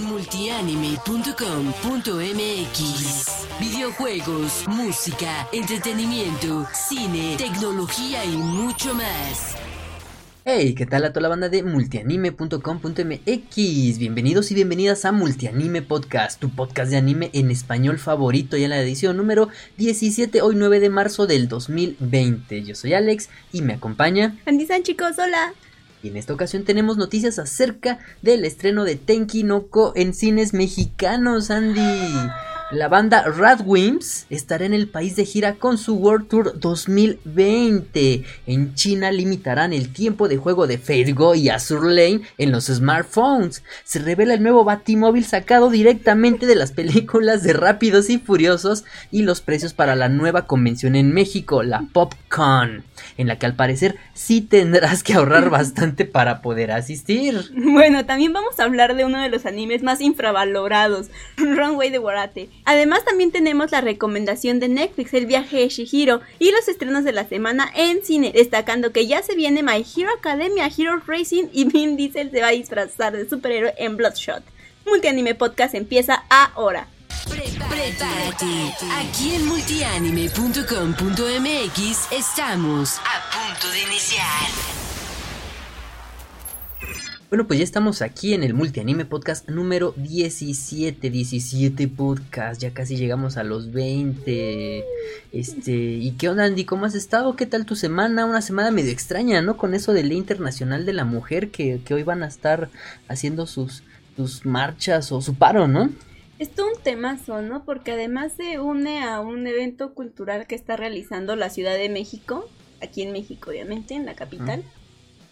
multianime.com.mx. Videojuegos, música, entretenimiento, cine, tecnología y mucho más. Hey, ¿qué tal a toda la banda de multianime.com.mx? Bienvenidos y bienvenidas a Multianime Podcast, tu podcast de anime en español favorito y en la edición número 17, hoy 9 de marzo del 2020. Yo soy Alex y me acompaña... Andy San chicos, hola. Y en esta ocasión tenemos noticias acerca del estreno de Tenki no Ko en cines mexicanos, Andy. La banda Radwimps estará en el país de gira con su World Tour 2020. En China limitarán el tiempo de juego de Fate Go y Azure Lane en los smartphones. Se revela el nuevo Batimóvil sacado directamente de las películas de Rápidos y Furiosos y los precios para la nueva convención en México, la PopCon, en la que al parecer sí tendrás que ahorrar bastante para poder asistir. Bueno, también vamos a hablar de uno de los animes más infravalorados, Runway de Warate. Además también tenemos la recomendación de Netflix, el viaje de Shihiro y los estrenos de la semana en cine, destacando que ya se viene My Hero Academia, Hero Racing y Vin Diesel se va a disfrazar de superhéroe en Bloodshot. Multianime Podcast empieza ahora. Prepárate. Aquí en multianime.com.mx estamos a punto de iniciar. Bueno, pues ya estamos aquí en el Multianime Podcast número 17, 17 podcast, ya casi llegamos a los 20. Este, ¿y qué onda Andy? ¿Cómo has estado? ¿Qué tal tu semana? Una semana medio extraña, ¿no? Con eso del Día Internacional de la Mujer que, que hoy van a estar haciendo sus, sus marchas o su paro, ¿no? Es todo un temazo, ¿no? Porque además se une a un evento cultural que está realizando la Ciudad de México, aquí en México obviamente, en la capital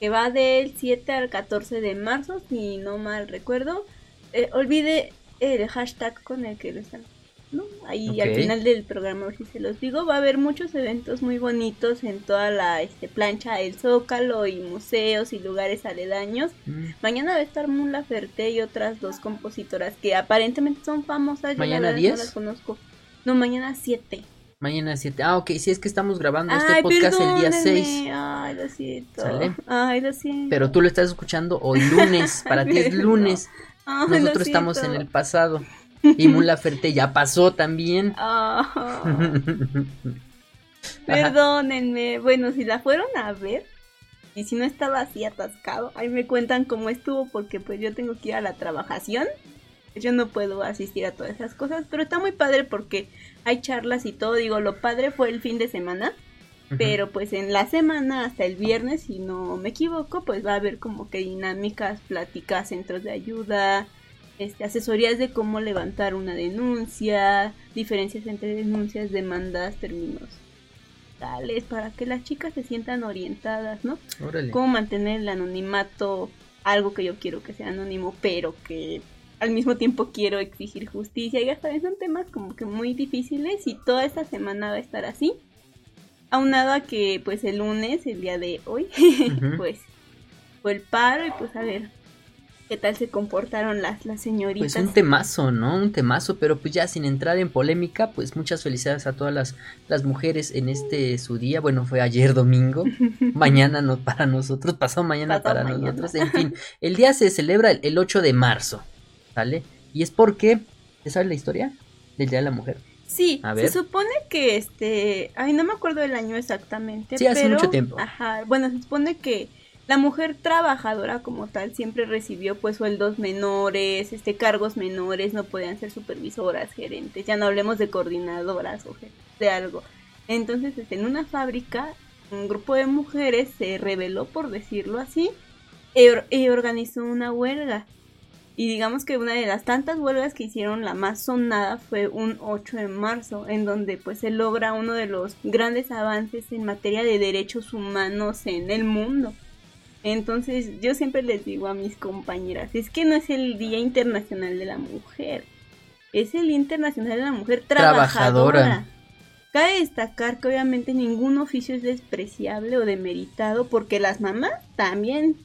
que va del 7 al 14 de marzo, si no mal recuerdo. Eh, olvide el hashtag con el que lo están. ¿no? Ahí al final del programa, si se los digo, va a haber muchos eventos muy bonitos en toda la este, plancha El Zócalo y museos y lugares aledaños. Mm. Mañana va a estar Mula Ferte y otras dos compositoras que aparentemente son famosas. ¿Mañana 10? No las conozco. No, mañana 7. Mañana 7. Ah, ok, si es que estamos grabando este podcast el día 6. Ay, lo siento. ¿Sale? Ay, lo siento. Pero tú lo estás escuchando hoy lunes. Para ti es lunes. Nosotros estamos en el pasado. Y Mula Ferte ya pasó también. Oh. Perdónenme. Bueno, si la fueron a ver. Y si no estaba así atascado, ahí me cuentan cómo estuvo porque pues yo tengo que ir a la trabajación. Yo no puedo asistir a todas esas cosas, pero está muy padre porque hay charlas y todo. Digo, lo padre fue el fin de semana, pero pues en la semana hasta el viernes, si no me equivoco, pues va a haber como que dinámicas, pláticas, centros de ayuda, este, asesorías de cómo levantar una denuncia, diferencias entre denuncias, demandas, términos tales, para que las chicas se sientan orientadas, ¿no? Cómo mantener el anonimato, algo que yo quiero que sea anónimo, pero que al mismo tiempo quiero exigir justicia y hasta son temas como que muy difíciles y toda esta semana va a estar así. Aunado a que pues el lunes, el día de hoy, pues fue el paro y pues a ver qué tal se comportaron las, las señoritas. Pues un temazo, ¿no? Un temazo, pero pues ya sin entrar en polémica, pues muchas felicidades a todas las, las mujeres en este su día. Bueno, fue ayer domingo, mañana no para nosotros, pasó mañana para nosotros. En fin, el día se celebra el 8 de marzo. ¿Sale? Y es porque, ¿sabes la historia del Día de la Mujer? Sí, se supone que este, ay, no me acuerdo del año exactamente. Sí, hace mucho tiempo. Ajá, bueno, se supone que la mujer trabajadora como tal siempre recibió pues sueldos menores, este, cargos menores, no podían ser supervisoras, gerentes, ya no hablemos de coordinadoras o de algo. Entonces, este, en una fábrica, un grupo de mujeres se rebeló, por decirlo así, e, y organizó una huelga. Y digamos que una de las tantas huelgas que hicieron la más sonada fue un 8 de marzo, en donde pues se logra uno de los grandes avances en materia de derechos humanos en el mundo. Entonces yo siempre les digo a mis compañeras, es que no es el Día Internacional de la Mujer, es el Día Internacional de la Mujer trabajadora. trabajadora. Cabe destacar que obviamente ningún oficio es despreciable o demeritado porque las mamás también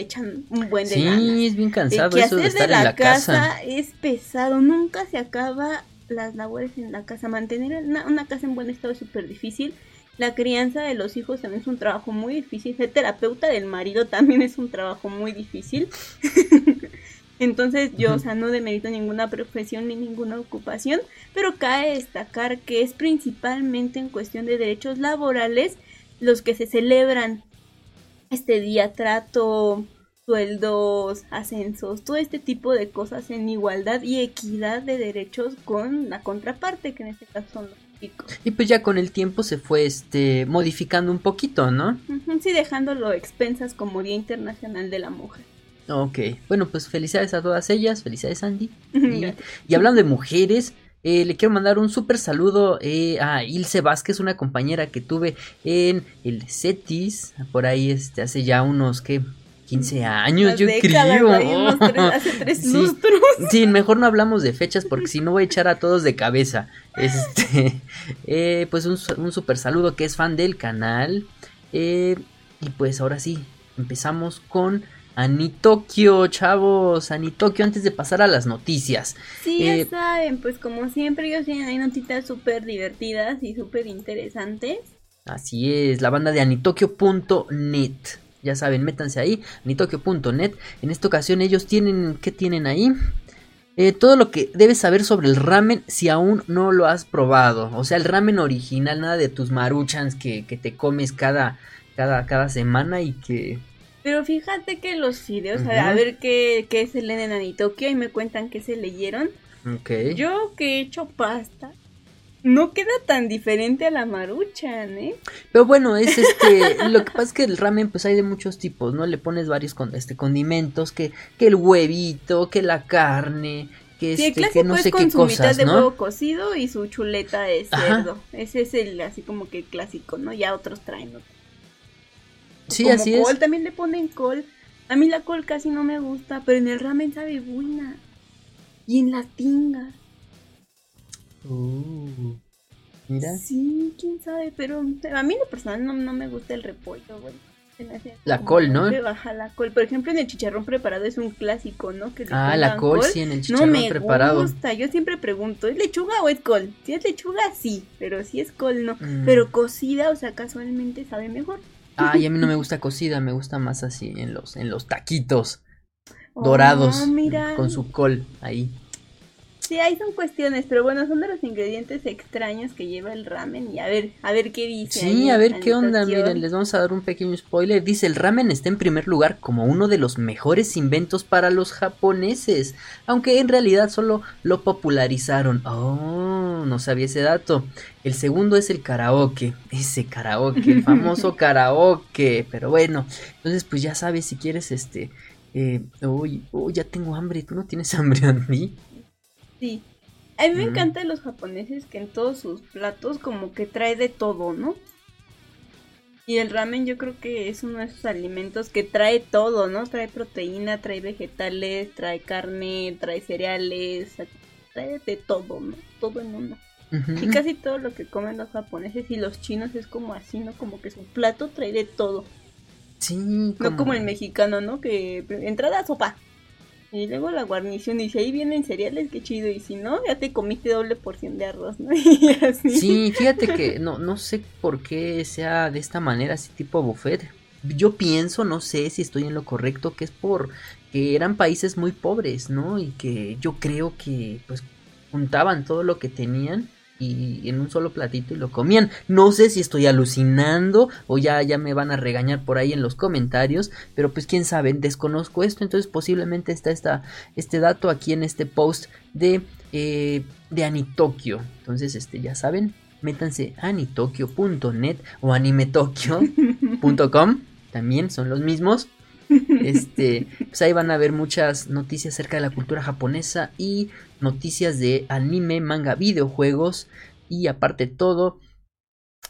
echan un buen de Sí, es bien cansado eso de estar en la casa, Es pesado, nunca se acaba las labores en la casa. Mantener una, casa en buen estado es súper difícil. La crianza de los hijos también es un trabajo muy difícil. Ser terapeuta del marido también es un trabajo muy difícil. Entonces yo, o sea, no demerito ninguna profesión ni ninguna ocupación, pero cabe destacar que es principalmente en cuestión de derechos laborales los que se celebran este día, trato, sueldos, ascensos, todo este tipo de cosas en igualdad y equidad de derechos con la contraparte, que en este caso son los chicos. Y pues ya con el tiempo se fue este modificando un poquito, ¿no? Sí, dejándolo expensas como Día Internacional de la Mujer. Ok, bueno, pues felicidades a todas ellas, felicidades Andy. Y hablando de mujeres, eh, le quiero mandar un súper saludo eh, a Ilse Vázquez, una compañera que tuve en el CETIS, por ahí este, hace ya unos, ¿qué? 15 años, Las yo décadas, creo. unos tres- hace tres Sí. lustros. Sí, mejor no hablamos de fechas porque si no voy a echar a todos de cabeza. Este, eh, pues un, un super saludo que es fan del canal. Eh, y pues ahora sí, empezamos con Anitokio, chavos. Anitokio, antes de pasar a las noticias. Sí, Eh, ya saben, pues como siempre ellos tienen ahí notitas súper divertidas y súper interesantes. Así es, la banda de anitokio.net. Ya saben, métanse ahí, anitokio.net. En esta ocasión ellos tienen, ¿qué tienen ahí? Eh, todo lo que debes saber sobre el ramen si aún no lo has probado. O sea, el ramen original, nada de tus maruchans que, que te comes cada, cada, cada semana y que... Pero fíjate que los fideos, a- Ujú. a ver qué, qué se leen en Anitokio y me cuentan que se leyeron. Yo que he hecho pasta, no queda tan diferente a la maruchan, ¿eh? Pero bueno, es este, lo que pasa es que el ramen pues hay de muchos tipos, ¿no? Le pones varios con, este, condimentos, que, que el huevito, que la carne, que Sí, este, clásico que no es sé con qué su mitad de ¿no? huevo cocido y su chuleta de Ajá. cerdo. Ese es el así como que clásico, ¿no? Ya otros traen otro. Sí, Como así col, es. también le ponen col. A mí la col casi no me gusta, pero en el ramen sabe buena. Y en la tinga. Uh, mira. Sí, quién sabe, pero a mí lo personal no, no me gusta el repollo, güey. Me La col, ¿no? Baja la col. Por ejemplo, en el chicharrón preparado es un clásico, ¿no? Que Ah, la pongan col, sí, en el No chicharrón me preparado. gusta, yo siempre pregunto, ¿es lechuga o es col? Si es lechuga, sí, pero si es col, no. Mm. Pero cocida, o sea, casualmente sabe mejor. Ay, a mí no me gusta cocida, me gusta más así en los, en los taquitos dorados. Oh, mira. Con su col ahí. Sí, ahí son cuestiones, pero bueno, son de los ingredientes extraños que lleva el ramen y a ver, a ver qué dice. Sí, ahí a ver qué onda, miren, les vamos a dar un pequeño spoiler. Dice, el ramen está en primer lugar como uno de los mejores inventos para los japoneses, aunque en realidad solo lo popularizaron. Oh, no sabía ese dato. El segundo es el karaoke, ese karaoke, el famoso karaoke, pero bueno, entonces pues ya sabes si quieres este... Eh, uy, uy, ya tengo hambre, ¿tú no tienes hambre, Andy? Sí. A mí me Mm. encanta de los japoneses que en todos sus platos como que trae de todo, ¿no? Y el ramen yo creo que es uno de esos alimentos que trae todo, ¿no? Trae proteína, trae vegetales, trae carne, trae cereales, trae de todo, ¿no? Todo en uno. Y casi todo lo que comen los japoneses y los chinos es como así, ¿no? Como que su plato trae de todo. Sí, No como el mexicano, ¿no? Que entrada sopa. Y luego la guarnición. Si ahí vienen cereales, qué chido. Y si no, ya te comiste doble porción de arroz. Sí, fíjate que no, no sé por qué sea de esta manera, así tipo buffet. Yo pienso, no sé si estoy en lo correcto, que es por que eran países muy pobres, ¿no? Y que yo creo que pues juntaban todo lo que tenían y en un solo platito y lo comían. No sé si estoy alucinando o ya, ya me van a regañar por ahí en los comentarios, pero pues quién sabe, desconozco esto, entonces posiblemente está esta, este dato aquí en este post de, eh, de Anitokio. Entonces, este, ya saben, métanse a anitokio.net o animetokyo.com, también son los mismos. Este, pues ahí van a ver muchas noticias acerca de la cultura japonesa y noticias de anime, manga, videojuegos y aparte todo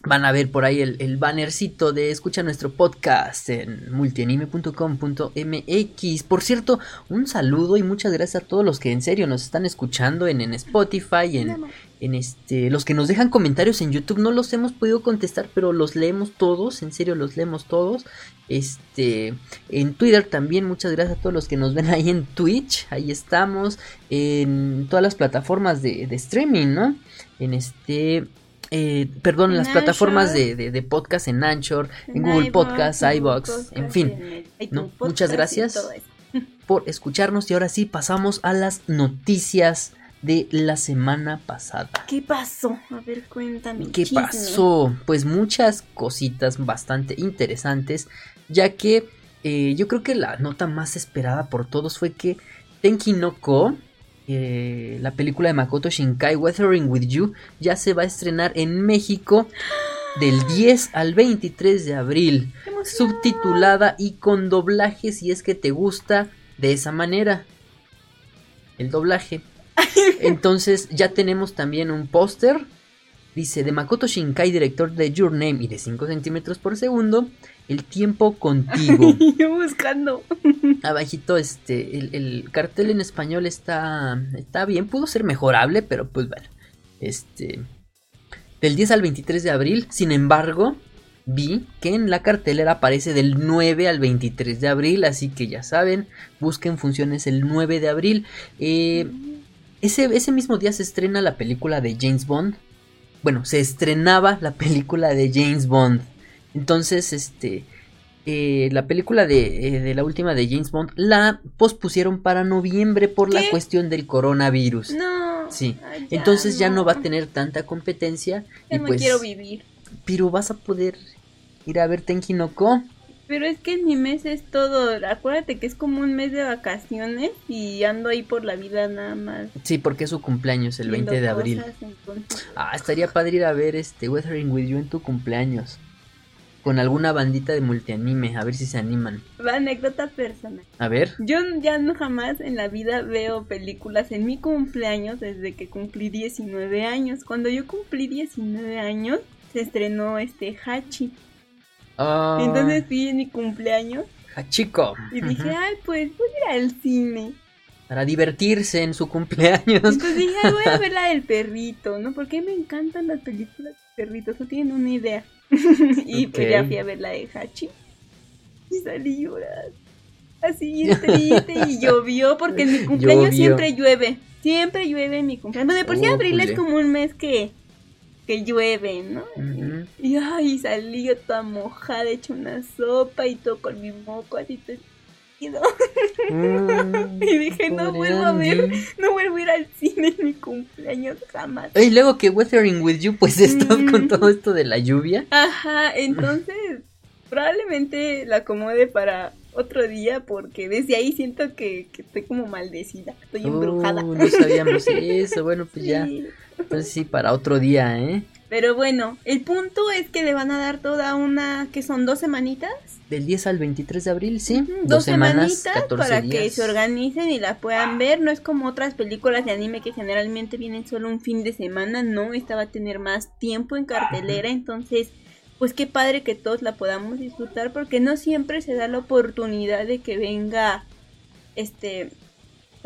van a ver por ahí el, el bannercito de escucha nuestro podcast en multianime.com.mx. Por cierto, un saludo y muchas gracias a todos los que en serio nos están escuchando en, en Spotify, en, en este, los que nos dejan comentarios en YouTube. No los hemos podido contestar, pero los leemos todos, en serio los leemos todos. Este, en Twitter también, muchas gracias a todos los que nos ven ahí en Twitch. Ahí estamos, en todas las plataformas de, de streaming, ¿no? En este. Eh, perdón, en las plataformas de, de, de podcast en Anchor, en En Google en iBox, Podcast, en fin. en ¿no? Muchas Podcast gracias. por escucharnos y ahora sí pasamos a las noticias de la semana pasada. ¿Qué pasó? A ver, cuéntame. ¿Qué chisme. pasó? Pues muchas cositas bastante interesantes, ya que eh, yo creo que la nota más esperada por todos fue que Tenki no Ko, eh, la película de Makoto Shinkai, Weathering with You, ya se va a estrenar en México del 10 al 23 de abril, subtitulada y con doblaje si es que te gusta de esa manera. El doblaje. Entonces ya tenemos también un póster. Dice de Makoto Shinkai, director de Your Name y de 5 centímetros por segundo. El tiempo contigo. Yo buscando. Abajito, este, el, el cartel en español está, está bien. Pudo ser mejorable, pero pues bueno. Este. Del 10 al 23 de abril. Sin embargo, vi que en la cartelera aparece del 9 al 23 de abril. Así que ya saben, busquen funciones el 9 de abril. Eh, ese, ese mismo día se estrena la película de James Bond. Bueno, se estrenaba la película de James Bond. Entonces, este. eh, la película de, eh, de la última de James Bond la pospusieron para noviembre por la cuestión del coronavirus. No. Sí. Ay, Entonces ya no va a tener tanta competencia. Ya y no pues, quiero vivir. pero vas a poder ir a ver Tenki no Ko. Pero es que mi mes es todo. Acuérdate que es como un mes de vacaciones y ando ahí por la vida nada más. Sí, porque es su cumpleaños el 20 de abril. cosas, Ah, estaría padre ir a ver este Weathering with You en tu cumpleaños. Con alguna bandita de multianime, a ver si se animan. Va anécdota personal. A ver. Yo ya no jamás en la vida veo películas en mi cumpleaños desde que cumplí 19 años. Cuando yo cumplí 19 años se estrenó este Hachi. Ah, Entonces fui en mi cumpleaños Hachiko. y dije, ay, pues voy a ir al cine. Para divertirse en su cumpleaños. Entonces dije, ay, voy a ver la del perrito, ¿no? Porque me encantan las películas de perritos, no tienen una idea. y pues ya fui a ver la de Hachi. Y salí llorando. Así triste y llovió porque en mi cumpleaños Llovió. siempre llueve. Siempre llueve en mi cumpleaños. De por sí abril es Újule. como un mes que, que llueve, ¿no? Y ay, salí yo toda mojada, hecha una sopa y todo con mi moco así todo. Mm, Y dije, no vuelvo a ver, no vuelvo a ir al cine en mi cumpleaños jamás. Y luego que Weathering with You, pues Mm. con todo esto de la lluvia. Ajá, entonces probablemente la acomode para otro día porque desde ahí siento que, que estoy como maldecida, estoy embrujada. Oh, no sabíamos eso. Bueno, pues ya. Entonces sí, para otro día, ¿eh? Pero bueno, el punto es que le van a dar toda una, que son dos semanitas, Del 10 al 23 de abril, sí. Dos, dos semanas, semanitas 14 para días. que se organicen y la puedan ver. No es como otras películas de anime que generalmente vienen solo un fin de semana, no, esta va a tener más tiempo en cartelera, entonces pues qué padre que todos la podamos disfrutar porque no siempre se da la oportunidad de que venga este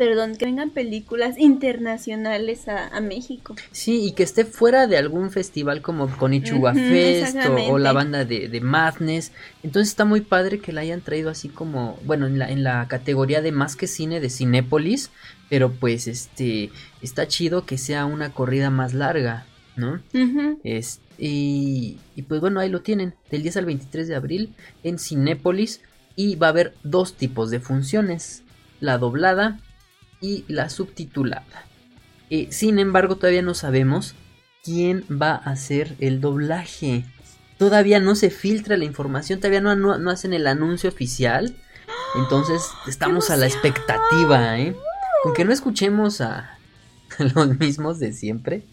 perdón, que vengan películas internacionales a, a México. Sí, y que esté fuera de algún festival como Konichiwa Ujú, Fest o la banda de, de Madness. Entonces está muy padre que la hayan traído así como, bueno, en la, en la categoría de más que cine de Cinépolis. Pero pues este, está chido que sea una corrida más larga, ¿no? Es- y, y pues bueno, ahí lo tienen, del 10 al 23 de abril en Cinépolis. Y va a haber dos tipos de funciones, la doblada y la subtitulada. Eh, sin embargo, todavía no sabemos quién va a hacer el doblaje. Todavía no se filtra la información, todavía no, no- no hacen el anuncio oficial. Entonces estamos a la expectativa, ¿eh? Con que no escuchemos a los mismos de siempre.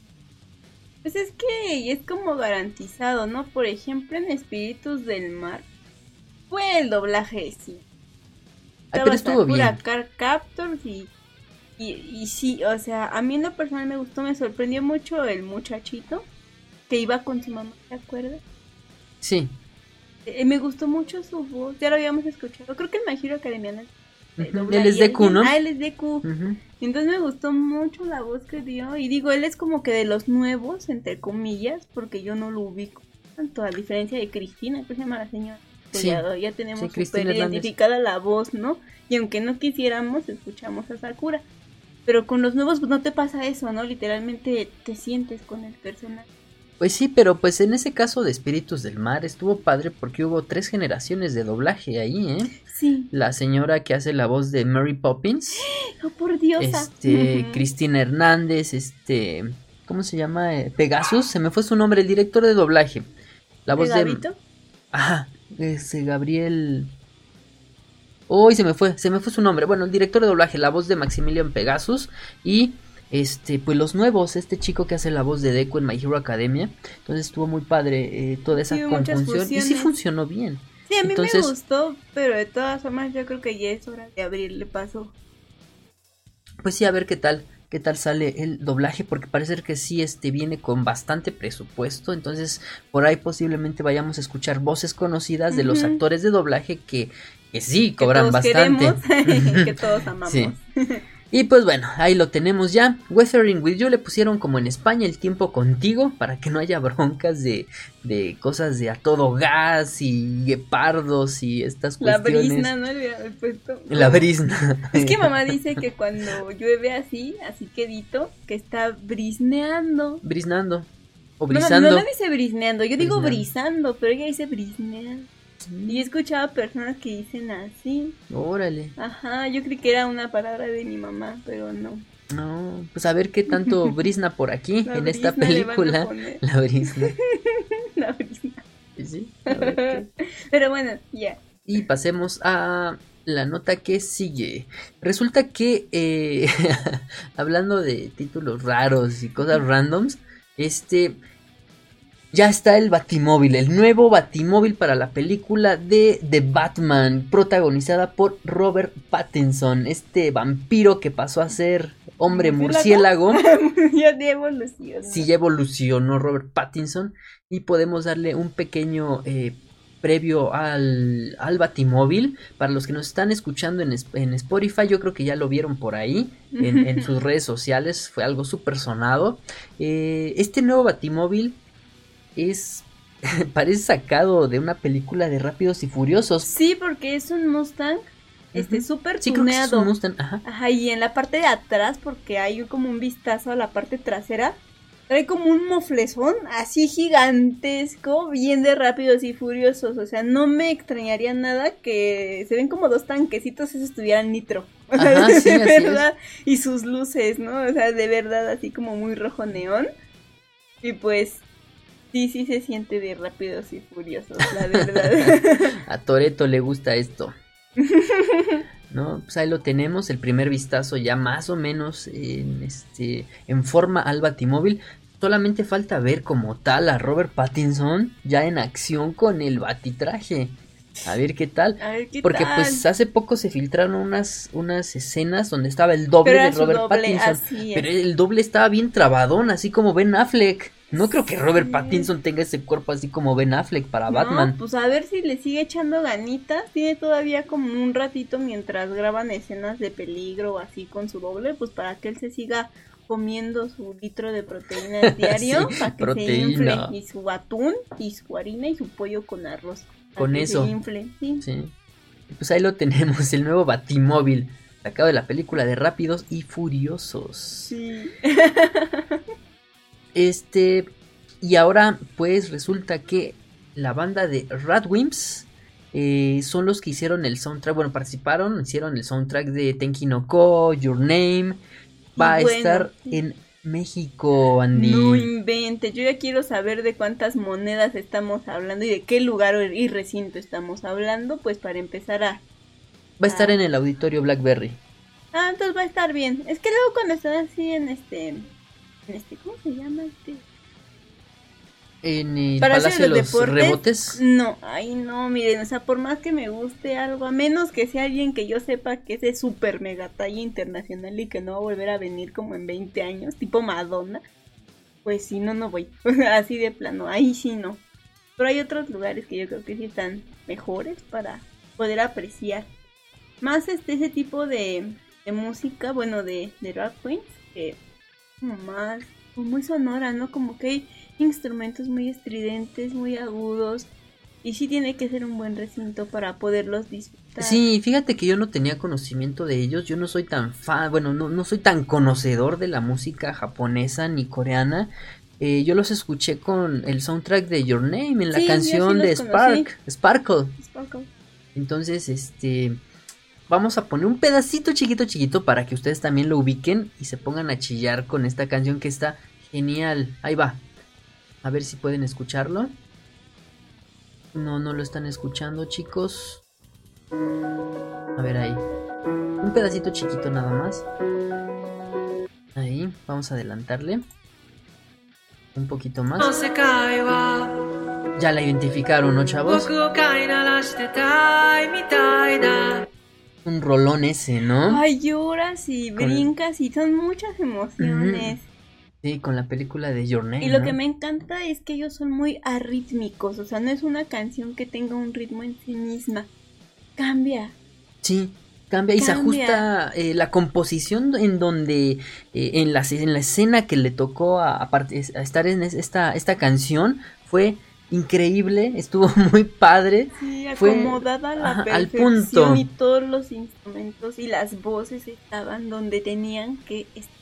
Pues es que es como garantizado, ¿no? Por ejemplo, en Espíritus del Mar fue el doblaje, sí. Ay, pero estuvo bien. Card Captors y, y, y sí, o sea, a mí en lo personal me gustó, me sorprendió mucho el muchachito que iba con su mamá, ¿te acuerdas? Sí. Eh, me gustó mucho su voz, ya lo habíamos escuchado, creo que en My Hero Academia Él es ahí Deku, ¿no? Ah, él es Deku. Ujú. Entonces me gustó mucho la voz que dio. Y digo, él es como que de los nuevos, entre comillas, porque yo no lo ubico tanto, a diferencia de Cristina, que se llama la señora. Pues Sí. ya, tenemos Sí, Hernández. identificada la voz, ¿no? Y aunque no quisiéramos, escuchamos a Sakura. Pero con los nuevos pues, no te pasa eso, ¿no? Literalmente te sientes con el personaje. Pues sí, pero pues en ese caso de Espíritus del Mar estuvo padre porque hubo tres generaciones de doblaje ahí, ¿eh? Sí. La señora que hace la voz de Mary Poppins, Oh, por Dios. este, Cristina Hernández, este, ¿cómo se llama? Eh, Pegasus, se me fue su nombre, el director de doblaje. La voz de... Ajá, ese Gabriel... Uy, se me fue, se me fue su nombre. Bueno, el director de doblaje, la voz de Maximilian Pegasus y este, pues los nuevos, este chico que hace la voz de Deku en My Hero Academia. Entonces estuvo muy padre eh, toda esa Sí, conjunción y sí funcionó bien. Sí, a mí Entonces- me gustó, pero de todas formas yo creo que ya es hora de abrirle paso. Pues sí, a ver qué tal, qué tal sale el doblaje, porque parece que sí este viene con bastante presupuesto, entonces por ahí posiblemente vayamos a escuchar voces conocidas de los actores de doblaje que, que sí Que cobran todos bastante. queremos, que todos amamos. Sí. Y pues bueno, ahí lo tenemos ya. Weathering with You le pusieron como en España el tiempo contigo para que no haya broncas de, de cosas de a todo gas y guepardos y estas La cuestiones. brisna, ¿no? Le puesto. La brisna. Es que mamá dice que cuando llueve así, así quedito, que está brisneando. Brisnando. O No, no, brisando. no, no dice brisneando, yo digo Brisneando. brisando, pero ella dice brisnear. Y he escuchado personas que dicen así. Órale. Ajá, yo creí que era una palabra de mi mamá, pero no. No, pues a ver qué tanto brisna por aquí La en esta película. La brisna. La brisna. Sí, a ver qué. Pero bueno, ya. Y pasemos a la nota que sigue. Resulta que, eh, hablando de títulos raros y cosas randoms, este, ya está el Batimóvil, el nuevo Batimóvil para la película de The Batman, protagonizada por Robert Pattinson, este vampiro que pasó a ser hombre ¿Murciélago? ya de evolución. Sí, ya evolucionó Robert Pattinson y podemos darle un pequeño eh, previo al, al Batimóvil. Para los que nos están escuchando en, Spotify, yo creo que ya lo vieron por ahí, en, en sus redes sociales, fue algo súper sonado. Eh, este nuevo Batimóvil es... parece sacado de una película de Rápidos y Furiosos. Sí, porque es un Mustang, este, súper Sí, creo que es tuneado. un Mustang, ajá. Ajá, y en la parte de atrás, porque hay como un vistazo a la parte trasera, trae como un moflezón así gigantesco, bien de rápidos y furiosos. O sea, no me extrañaría nada que se ven como dos tanquecitos esos tuvieran nitro. Ajá, de sí, verdad. Y sus luces, ¿no? O sea, de verdad, así como muy rojo neón. Y pues, sí, sí se siente de rápidos y furiosos, la verdad. A Toreto le gusta esto. No, pues ahí lo tenemos, el primer vistazo ya más o menos en este en forma al Batimóvil. Solamente falta ver como tal a Robert Pattinson ya en acción con el batitraje. A ver qué tal. A ver qué Porque tal. pues hace poco se filtraron unas, unas escenas donde estaba el doble Pero de Robert doble, Pattinson. Pero el doble estaba bien trabadón, así como Ben Affleck. No creo que Robert. Pattinson tenga ese cuerpo así como Ben Affleck para No, Batman. pues a ver si le sigue echando ganitas. Tiene todavía como un ratito mientras graban escenas de peligro así con su doble, pues para que él se siga comiendo su litro de proteínas diario, Sí, para que proteína. se infle. Y su atún, y su harina y su pollo con arroz. Con eso. Se infle, sí. Pues ahí lo tenemos, el nuevo Batimóvil, sacado de la película de Rápidos y Furiosos. Sí. Este, y ahora pues resulta que la banda de Radwimps eh, son los que hicieron el soundtrack, bueno, participaron, hicieron el soundtrack de Tenki no Ko, Your Name, va a bueno, estar en México, Andy. No invente, yo ya quiero saber de cuántas monedas estamos hablando y de qué lugar y recinto estamos hablando, pues para empezar a Va a estar en el auditorio Blackberry. Ah, entonces va a estar bien. Es que luego cuando están así en este. Este ¿Cómo se llama este? En el Palacio Palacio de de los Deportes. Rebotes. No, ay no, miren, o sea, por más que me guste algo, a menos que sea alguien que yo sepa que es de super mega talla internacional y que no va a volver a venir como en 20 años, tipo Madonna, pues si no, no voy. así de plano, ahí sí no. Pero hay otros lugares que yo creo que sí están mejores para poder apreciar. Más este ese tipo de, de música, bueno, de, de rock queens, que como muy sonora, ¿no? Como que hay instrumentos muy estridentes, muy agudos. Y sí tiene que ser un buen recinto para poderlos disfrutar. Sí, fíjate que yo no tenía conocimiento de ellos, yo no soy tan fan, bueno, no, no soy tan conocedor de la música japonesa ni coreana, eh, yo los escuché con el soundtrack de Your Name en la Sí, canción sí de Spark, Sparkle. Sparkle. Entonces, este, vamos a poner un pedacito chiquito chiquito para que ustedes también lo ubiquen y se pongan a chillar con esta canción que está genial. Ahí va. A ver si pueden escucharlo. No, no lo están escuchando, chicos. A ver ahí. Un pedacito chiquito nada más. Ahí, vamos a adelantarle. Un poquito más. Ya la identificaron, ¿no, chavos? Un rolón ese, ¿no? Ay, lloras y Con brincas y son muchas emociones. Sí, con la película de Your Name. Y lo ¿no? que me encanta es que ellos son muy arrítmicos, o sea, no es una canción que tenga un ritmo en sí misma. Cambia. Sí, cambia y se ajusta eh, la composición en donde eh, en, la, en la escena que le tocó a, a estar en es- esta, esta canción fue increíble, estuvo muy padre. Sí, Fue, acomodada a la ajá, al perfección punto. y todos los instrumentos y las voces estaban donde tenían que estar.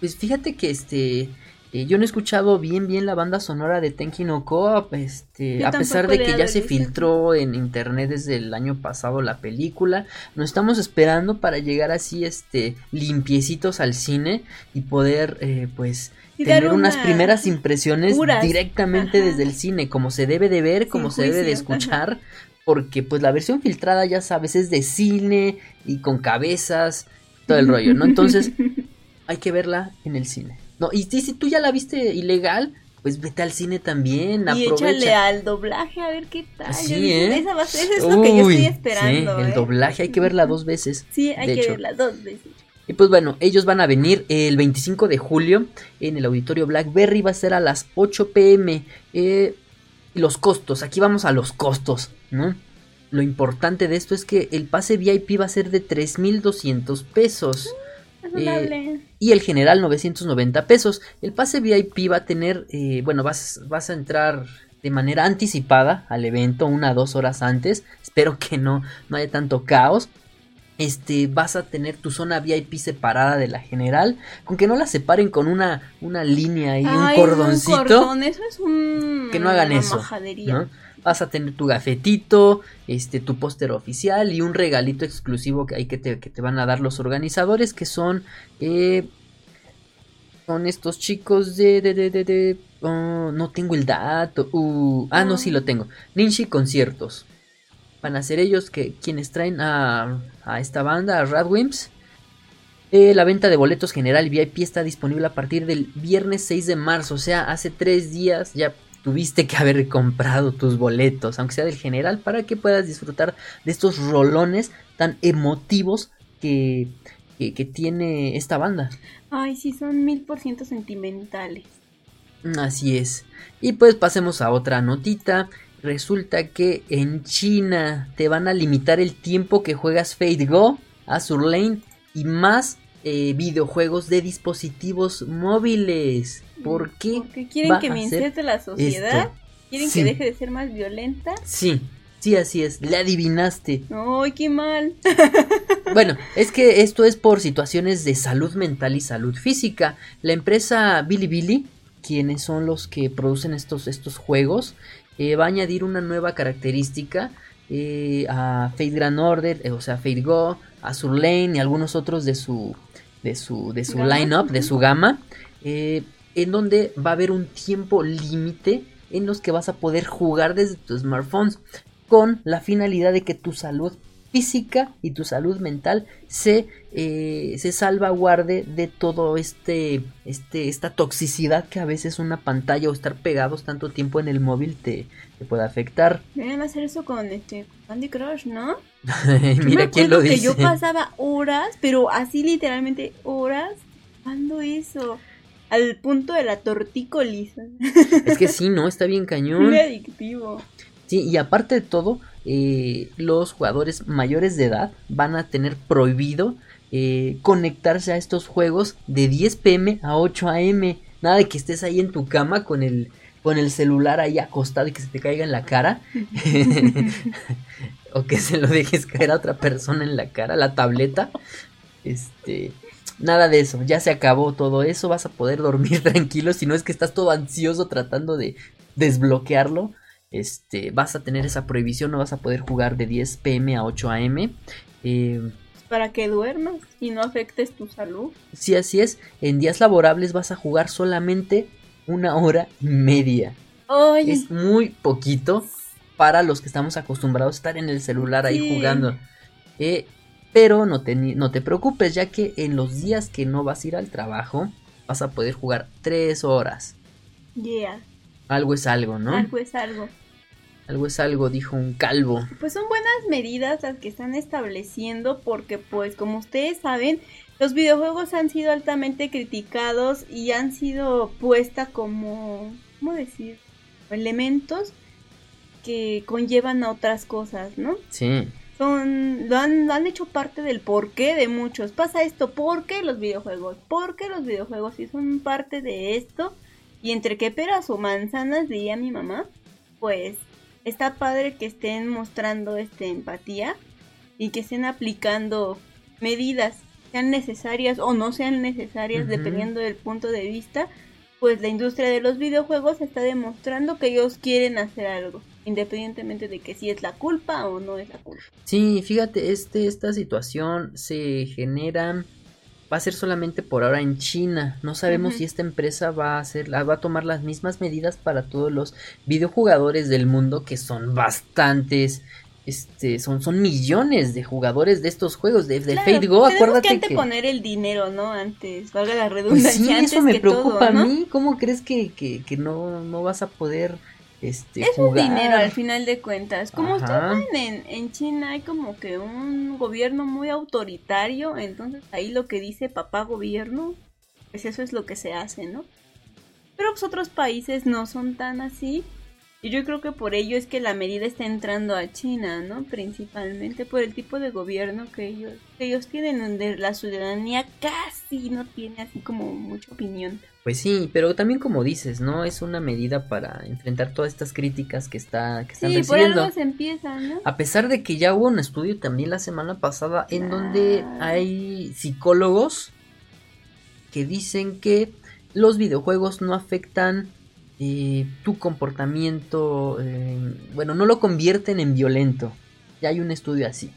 Pues fíjate que este eh, yo no he escuchado bien bien la banda sonora de Tenki no Ko, este, Yo a pesar de que ya se filtró en internet desde el año pasado la película. Nos estamos esperando para llegar así este limpiecitos al cine y poder eh, pues Y tener unas una- primeras impresiones puras. directamente Ajá. desde el cine, como se debe de ver, como se debe de ajá. escuchar, porque pues la versión filtrada ya sabes es de cine y con cabezas, todo el rollo, ¿no? Entonces hay que verla en el cine. No, y si, si tú ya la viste ilegal, pues vete al cine también, Y aprovecha. échale al doblaje a ver qué tal. Sí, dije, ¿eh? Esa va a ser, eso es lo que yo estoy esperando. Sí, el ¿eh? doblaje hay que verla dos veces. Sí, hay que hecho. verla dos veces. Y pues bueno, ellos van a venir el 25 de julio en el auditorio Blackberry, va a ser a las 8 pm. Eh, los costos, aquí vamos a los costos, ¿no? Lo importante de esto es que el pase VIP va a ser de 3.200 pesos. Razonable. y el general 990 pesos. El pase VIP va a tener, eh, bueno, vas, vas a entrar de manera anticipada al evento, una o dos horas antes. Espero que no, no haya tanto caos. Este, vas a tener tu zona VIP separada de la general, con que no la separen con una, una línea y un cordoncito. cordón, eso es un... Que no hagan una eso. Vas a tener tu gafetito, este, tu póster oficial y un regalito exclusivo que hay que te, que te van a dar los organizadores, que son, eh, son estos chicos de, de, de, de, de- oh, no tengo el dato, uh, ah, no, sí lo tengo, Ninja Conciertos. Van a ser ellos que quienes traen a, a esta banda, a Radwimps. Eh, la venta de boletos general VIP está disponible a partir del viernes 6 de marzo, o sea, hace tres días ya tuviste que haber comprado tus boletos, aunque sea del general, para que puedas disfrutar de estos rolones tan emotivos que, que, que tiene esta banda. Ay, sí, son mil por ciento sentimentales. Así es. Y pues pasemos a otra notita. Resulta que en China te van a limitar el tiempo que juegas Fate Go, Azur Lane y más eh, videojuegos de dispositivos móviles. ¿Por qué? Porque quieren va que a me ser inserte la sociedad. esto? Quieren Sí. que deje de ser más violenta. Sí, sí, así es. Le adivinaste. Ay, qué mal. Bueno, es que esto es por situaciones de salud mental y salud física. La empresa Bilibili, quienes son los que producen estos, estos juegos, eh, va a añadir una nueva característica eh, a Fate Grand Order, eh, o sea, Fate Go, Azur Lane y algunos otros de su, de su, de su lineup, de su gama, eh, en donde va a haber un tiempo límite en los que vas a poder jugar desde tu smartphones con la finalidad de que tu salud física y tu salud mental se, eh, se salvaguarde de todo este, este, esta toxicidad que a veces una pantalla o estar pegados tanto tiempo en el móvil te, te puede afectar. Deberían hacer eso con este Candy Crush, ¿no? Mira me quién lo dice. que yo pasaba horas, pero así literalmente horas, jugando eso. Al punto de la tortícolis. Es que sí, ¿no? Está bien cañón. Muy adictivo. Sí, y aparte de todo, eh, los jugadores mayores de edad van a tener prohibido eh, conectarse a estos juegos de 10 pm a 8 am. Nada de que estés ahí en tu cama con el, con el celular ahí acostado y que se te caiga en la cara. o que se lo dejes caer a otra persona en la cara, la tableta. Este. Nada de eso, ya se acabó todo eso, vas a poder dormir tranquilo, si no es que estás todo ansioso tratando de desbloquearlo. Este, vas a tener esa prohibición, no vas a poder jugar de 10 pm a 8 am. Eh, Para que duermas y no afectes tu salud. si así es, en días laborables vas a jugar solamente una hora y media. Es muy poquito para los que estamos acostumbrados a estar en el celular ahí Sí. jugando. Eh, pero no te, no te preocupes, ya que en los días que no vas a ir al trabajo, vas a poder jugar 3 horas. yeah, Algo es algo, ¿no? algo es algo. Algo es algo, dijo un calvo. Pues son buenas medidas las que están estableciendo porque pues como ustedes saben, los videojuegos han sido altamente criticados y han sido puesta como, ¿cómo decir? Elementos que conllevan a otras cosas, ¿no? Sí. Son, lo han, lo han hecho parte del porqué de muchos. Pasa esto, ¿por qué los videojuegos? ¿Por qué los videojuegos? Si son parte de esto, y entre qué peras o manzanas, diría mi mamá, pues está padre que estén mostrando este empatía y que estén aplicando medidas, sean necesarias o no sean necesarias, dependiendo del punto de vista, pues la industria de los videojuegos está demostrando que ellos quieren hacer algo, independientemente de que si es la culpa o no es la culpa. Sí, fíjate, este, esta situación se genera, va a ser solamente por ahora en China. No sabemos si esta empresa va a hacer, va a tomar las mismas medidas para todos los videojugadores del mundo, que son bastantes. Este, son, son millones de jugadores de estos juegos, de, de Claro, Fate Go, acuérdate que que... anteponer el dinero, ¿no? Antes, valga la Pues redundancia, sí, antes eso me que preocupa todo, ¿no? a mí. ¿Cómo crees que, que, que no, no vas a poder este, Es un dinero al final de cuentas. Como ustedes en, en China hay como que un gobierno muy autoritario, entonces ahí lo que dice papá gobierno, pues eso es lo que se hace, ¿no? Pero pues otros países no son tan así. Y yo creo que por ello es que la medida está entrando a China, ¿no? Principalmente por el tipo de gobierno que ellos, que ellos tienen, donde la ciudadanía casi no tiene así como mucha opinión. Pues sí, pero también como dices, ¿no? Es una medida para enfrentar todas estas críticas que, está, que están Sí, por recibiendo. algo se empieza, ¿no? A pesar de que ya hubo un estudio también la semana pasada en donde hay psicólogos que dicen que los videojuegos no afectan eh, tu comportamiento, eh, bueno, no lo convierten en violento. Ya hay un estudio así.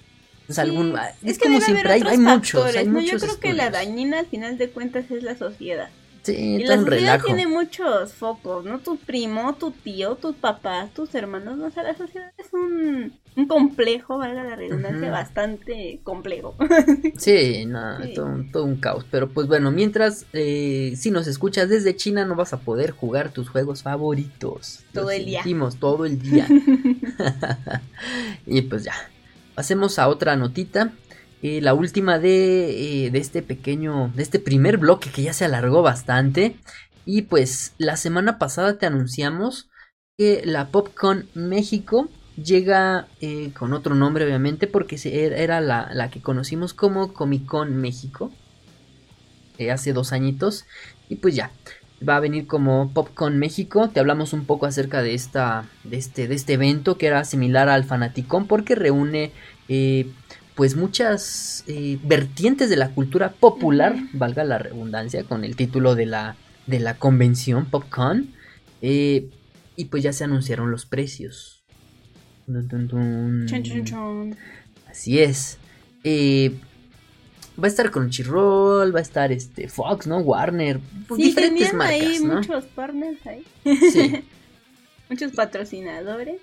Sí, algún, es es, que como debe siempre, haber hay, otros hay muchos, factores, hay ¿no? muchos Yo creo que la dañina al final de cuentas es la sociedad. Sí, Y todo la sociedad relajo. tiene muchos focos, ¿no? Tu primo, tu tío, tus papás, tus hermanos, ¿no? O sea, la sociedad es un, un complejo, valga la redundancia, bastante complejo. Sí, no, Sí. Todo, un- todo un caos. Pero pues bueno, mientras eh, si nos escuchas desde China no vas a poder jugar tus juegos favoritos. Todo el día. sentimos, todo el día. y pues ya. Pasemos a otra notita. Eh, la última de, eh, de este pequeño, de este primer bloque que ya se alargó bastante. Y pues la semana pasada te anunciamos que la PopCon México llega eh, con otro nombre obviamente porque se- era la, la que conocimos como Comic Con México hace dos añitos y pues ya va a venir como PopCon México te hablamos un poco acerca de esta de este de este evento que era similar al Fanaticón porque reúne eh, pues muchas eh, vertientes de la cultura popular valga la redundancia con el título de la de la convención PopCon eh, y pues ya se anunciaron los precios Dun, dun, dun. Chun, chun, chun. Así es. Eh, va a estar Crunchyroll, va a estar este Fox, ¿no? Warner, pues, Sí, diferentes marcas, ahí ¿no? muchos partners ahí, Sí. muchos patrocinadores.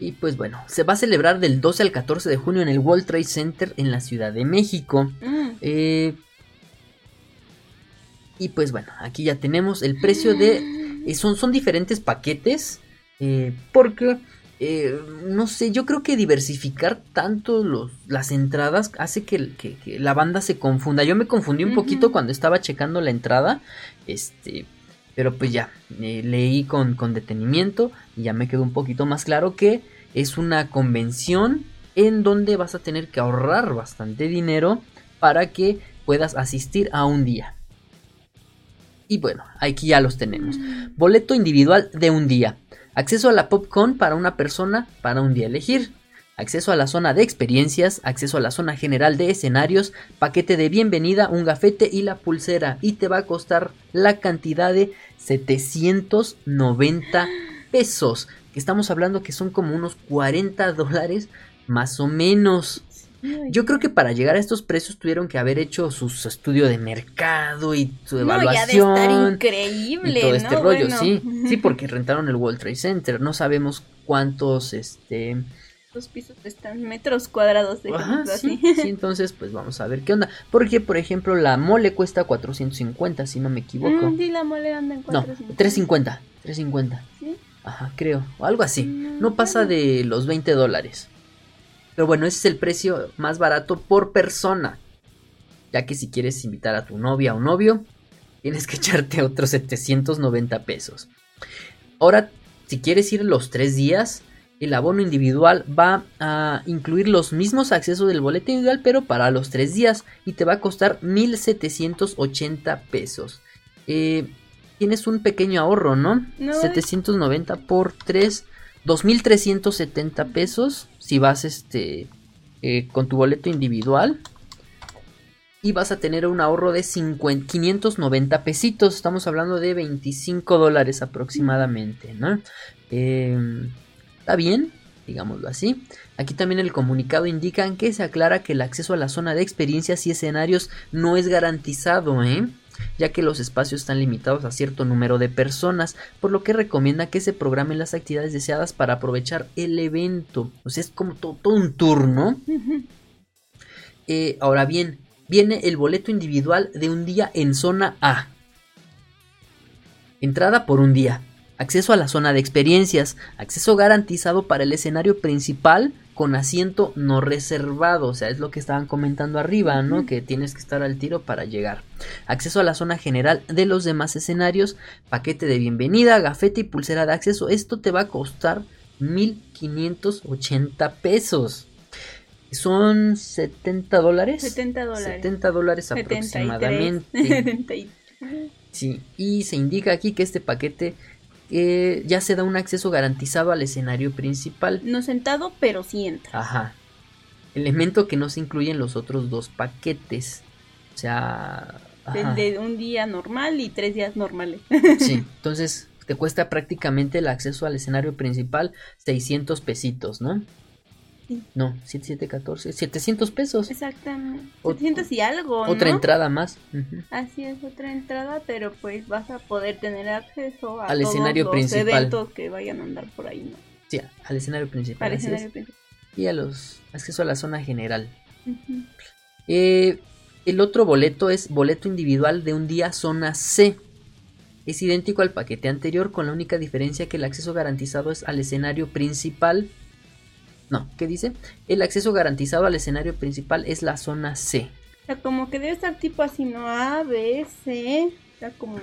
Y pues bueno, se va a celebrar del 12 al 14 de junio en el World Trade Center en la Ciudad de México. Mm. Eh, y pues bueno, aquí ya tenemos el precio de... eh, son, son diferentes paquetes. eh, porque... no sé, yo creo que diversificar tanto los, las entradas hace que, que- que la banda se confunda. Yo me confundí un poquito cuando estaba checando la entrada. Este, pero pues ya, eh, leí con, con detenimiento y ya me quedó un poquito más claro que es una convención en donde vas a tener que ahorrar bastante dinero para que puedas asistir a un día. Y bueno, aquí ya los tenemos. Boleto individual de un día. Acceso a la PopCon para una persona para un día elegir. Acceso a la zona de experiencias, acceso a la zona general de escenarios, paquete de bienvenida, un gafete y la pulsera. Y te va a costar la cantidad de 790 pesos. Que estamos hablando que son como unos 40 dólares más o menos. Yo creo que para llegar a estos precios tuvieron que haber hecho su estudio de mercado y su evaluación. No, ya de estar increíble, y todo este rollo, Bueno. sí. Sí, porque rentaron el World Trade Center. No sabemos cuántos, este. Los pisos están metros cuadrados de Ajá, sí, así. sí, entonces, pues vamos a ver qué onda. Porque, por ejemplo, la mole cuesta 450, si no me equivoco. Mm, sí, la mole anda en no, 450. 350. 350. ¿Sí? Ajá, creo. O algo así. Mm, No pasa bueno. de los 20 dólares. Pero bueno, ese es el precio más barato por persona. Ya que si quieres invitar a tu novia o novio, tienes que echarte otros 790 pesos. Ahora, si quieres ir los tres días, el abono individual va a incluir los mismos accesos del boleto individual, pero para los tres días. Y te va a costar 1780 pesos. Eh, tienes un pequeño ahorro, ¿no? No, 790 por 3, 2370 pesos. Si vas este eh, con tu boleto individual. Y vas a tener un ahorro de 50 590 pesitos. Estamos hablando de 25 dólares aproximadamente, ¿no? Eh, Está bien, digámoslo así. Aquí también el comunicado indica que se aclara que el acceso a la zona de experiencias y escenarios no es garantizado, ¿eh? ya que los espacios están limitados a cierto número de personas, por lo que recomienda que se programen las actividades deseadas para aprovechar el evento. O sea, es como to- todo un turno. Eh, ahora bien, viene el boleto individual de un día en zona A. Entrada por un día. Acceso a la zona de experiencias. Acceso garantizado para el escenario principal con asiento no reservado. O sea, es lo que estaban comentando arriba, ¿no? Que tienes que estar al tiro para llegar. Acceso a la zona general de los demás escenarios. Paquete de bienvenida, gafete y pulsera de acceso. Esto te va a costar 1580 pesos. Son 70 dólares. 70 dólares. 70 dólares 73, aproximadamente. 73. Sí, y se indica aquí que este paquete eh, ya se da un acceso garantizado al escenario principal. No sentado, pero sí entra. Ajá. Elemento que no se incluye en los otros dos paquetes. O sea... ajá. El de un día normal y tres días normales. Sí, entonces te cuesta prácticamente el acceso al escenario principal 600 pesitos, ¿no? No, 7714, 700 pesos. Exactamente. Ot- 700 y algo, ¿no? Otra entrada más. Así es, otra entrada, pero pues vas a poder tener acceso a Al todos escenario los principal. eventos que vayan a andar por ahí, ¿no? Sí, al escenario principal. Al así es. escenario principal. Y a los acceso a la zona general. Eh, el otro boleto es boleto individual de un día zona C. Es idéntico al paquete anterior con la única diferencia que el acceso garantizado es al escenario principal. No, ¿qué dice? El acceso garantizado al escenario principal es la zona C. O sea, como que debe estar tipo así, ¿no? A, B, C. O sea, como.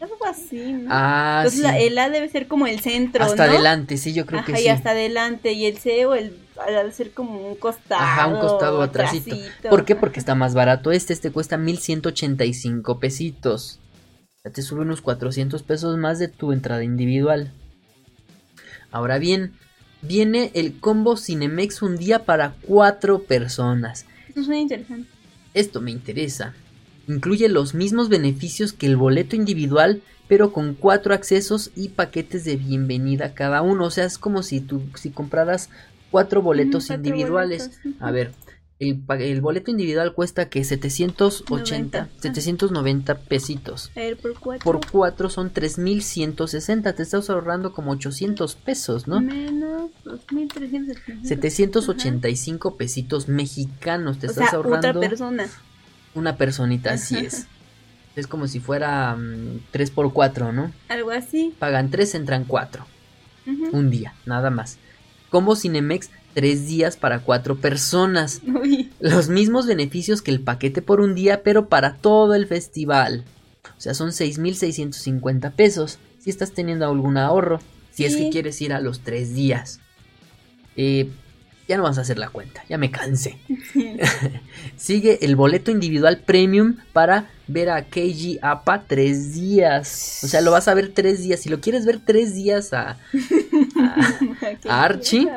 Algo así, ¿no? Ah, Entonces sí. la- el A debe ser como el centro, hasta ¿no? adelante, sí, yo creo Ajá, que y sí. hasta adelante. Y el C o el debe ser como un costado. Ajá, un costado atrásito. ¿Por qué? Porque está más barato este, este cuesta 1185 pesitos. Ya te sube unos 400 pesos más de tu entrada individual. Ahora bien, viene el combo Cinemex un día para cuatro personas. Eso suena interesante. Esto me interesa. Incluye los mismos beneficios que el boleto individual, pero con cuatro accesos y paquetes de bienvenida cada uno. O sea, es como si tú si compraras cuatro boletos Mm, cuatro individuales. boletos. A ver, el, boleto individual cuesta que 780, 90. 790 pesitos. A ver, por cuatro. Por cuatro son 3160. Te estás ahorrando como 800 pesos, ¿no? Menos 2.375. 785 pesitos mexicanos. Te O estás sea, ahorrando. otra persona. Una personita, así Ajá. es. Es como si fuera 3 por 4 ¿no? Algo así. Pagan 3, entran 4. Ujú. Un día, nada más. Combo Cinemex, 3 días para 4 personas. Uy, Los mismos beneficios que el paquete por un día, pero para todo el festival. O sea, son 6.650 pesos. Si estás teniendo algún ahorro. Si es que quieres ir a los 3 días. Eh, ya no vas a hacer la cuenta, ya me cansé. Sigue el boleto individual premium para ver a Keiji Apa tres días. O sea, lo vas a ver tres días. Si lo quieres ver tres días a, a- ¿qué ¿A Archie?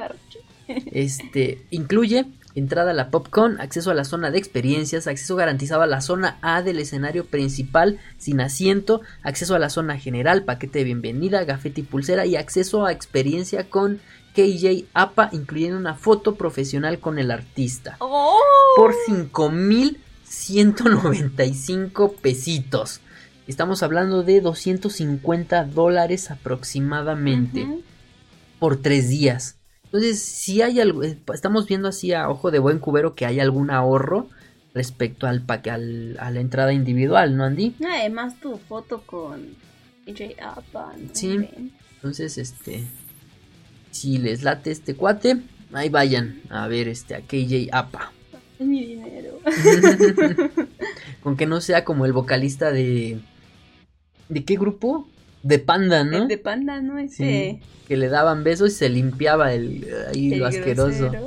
Este incluye entrada a la Popcorn, acceso a la zona de experiencias, acceso garantizado a la zona A del escenario principal sin asiento, acceso a la zona general, paquete de bienvenida, gafete y pulsera y acceso a experiencia con KJ APA, incluyendo una foto profesional con el artista. ¡Oh! Por 5.195 pesitos. Estamos hablando de 250 dólares aproximadamente. Por tres días. Entonces, si hay algo, eh, estamos viendo así a ojo de buen cubero que hay algún ahorro respecto al, pa- al- a la entrada individual, ¿no, Andy? Además tu foto con DJ Apa. ¿no? Sí. Entonces, este, si les late este cuate, ahí vayan a ver este a KJ APA. Es mi dinero. Con que no sea como el vocalista de ¿de qué grupo? De Panda, ¿no? El de panda, ¿no? Ese. Sí, que le daban besos y se limpiaba el ahí el lo asqueroso.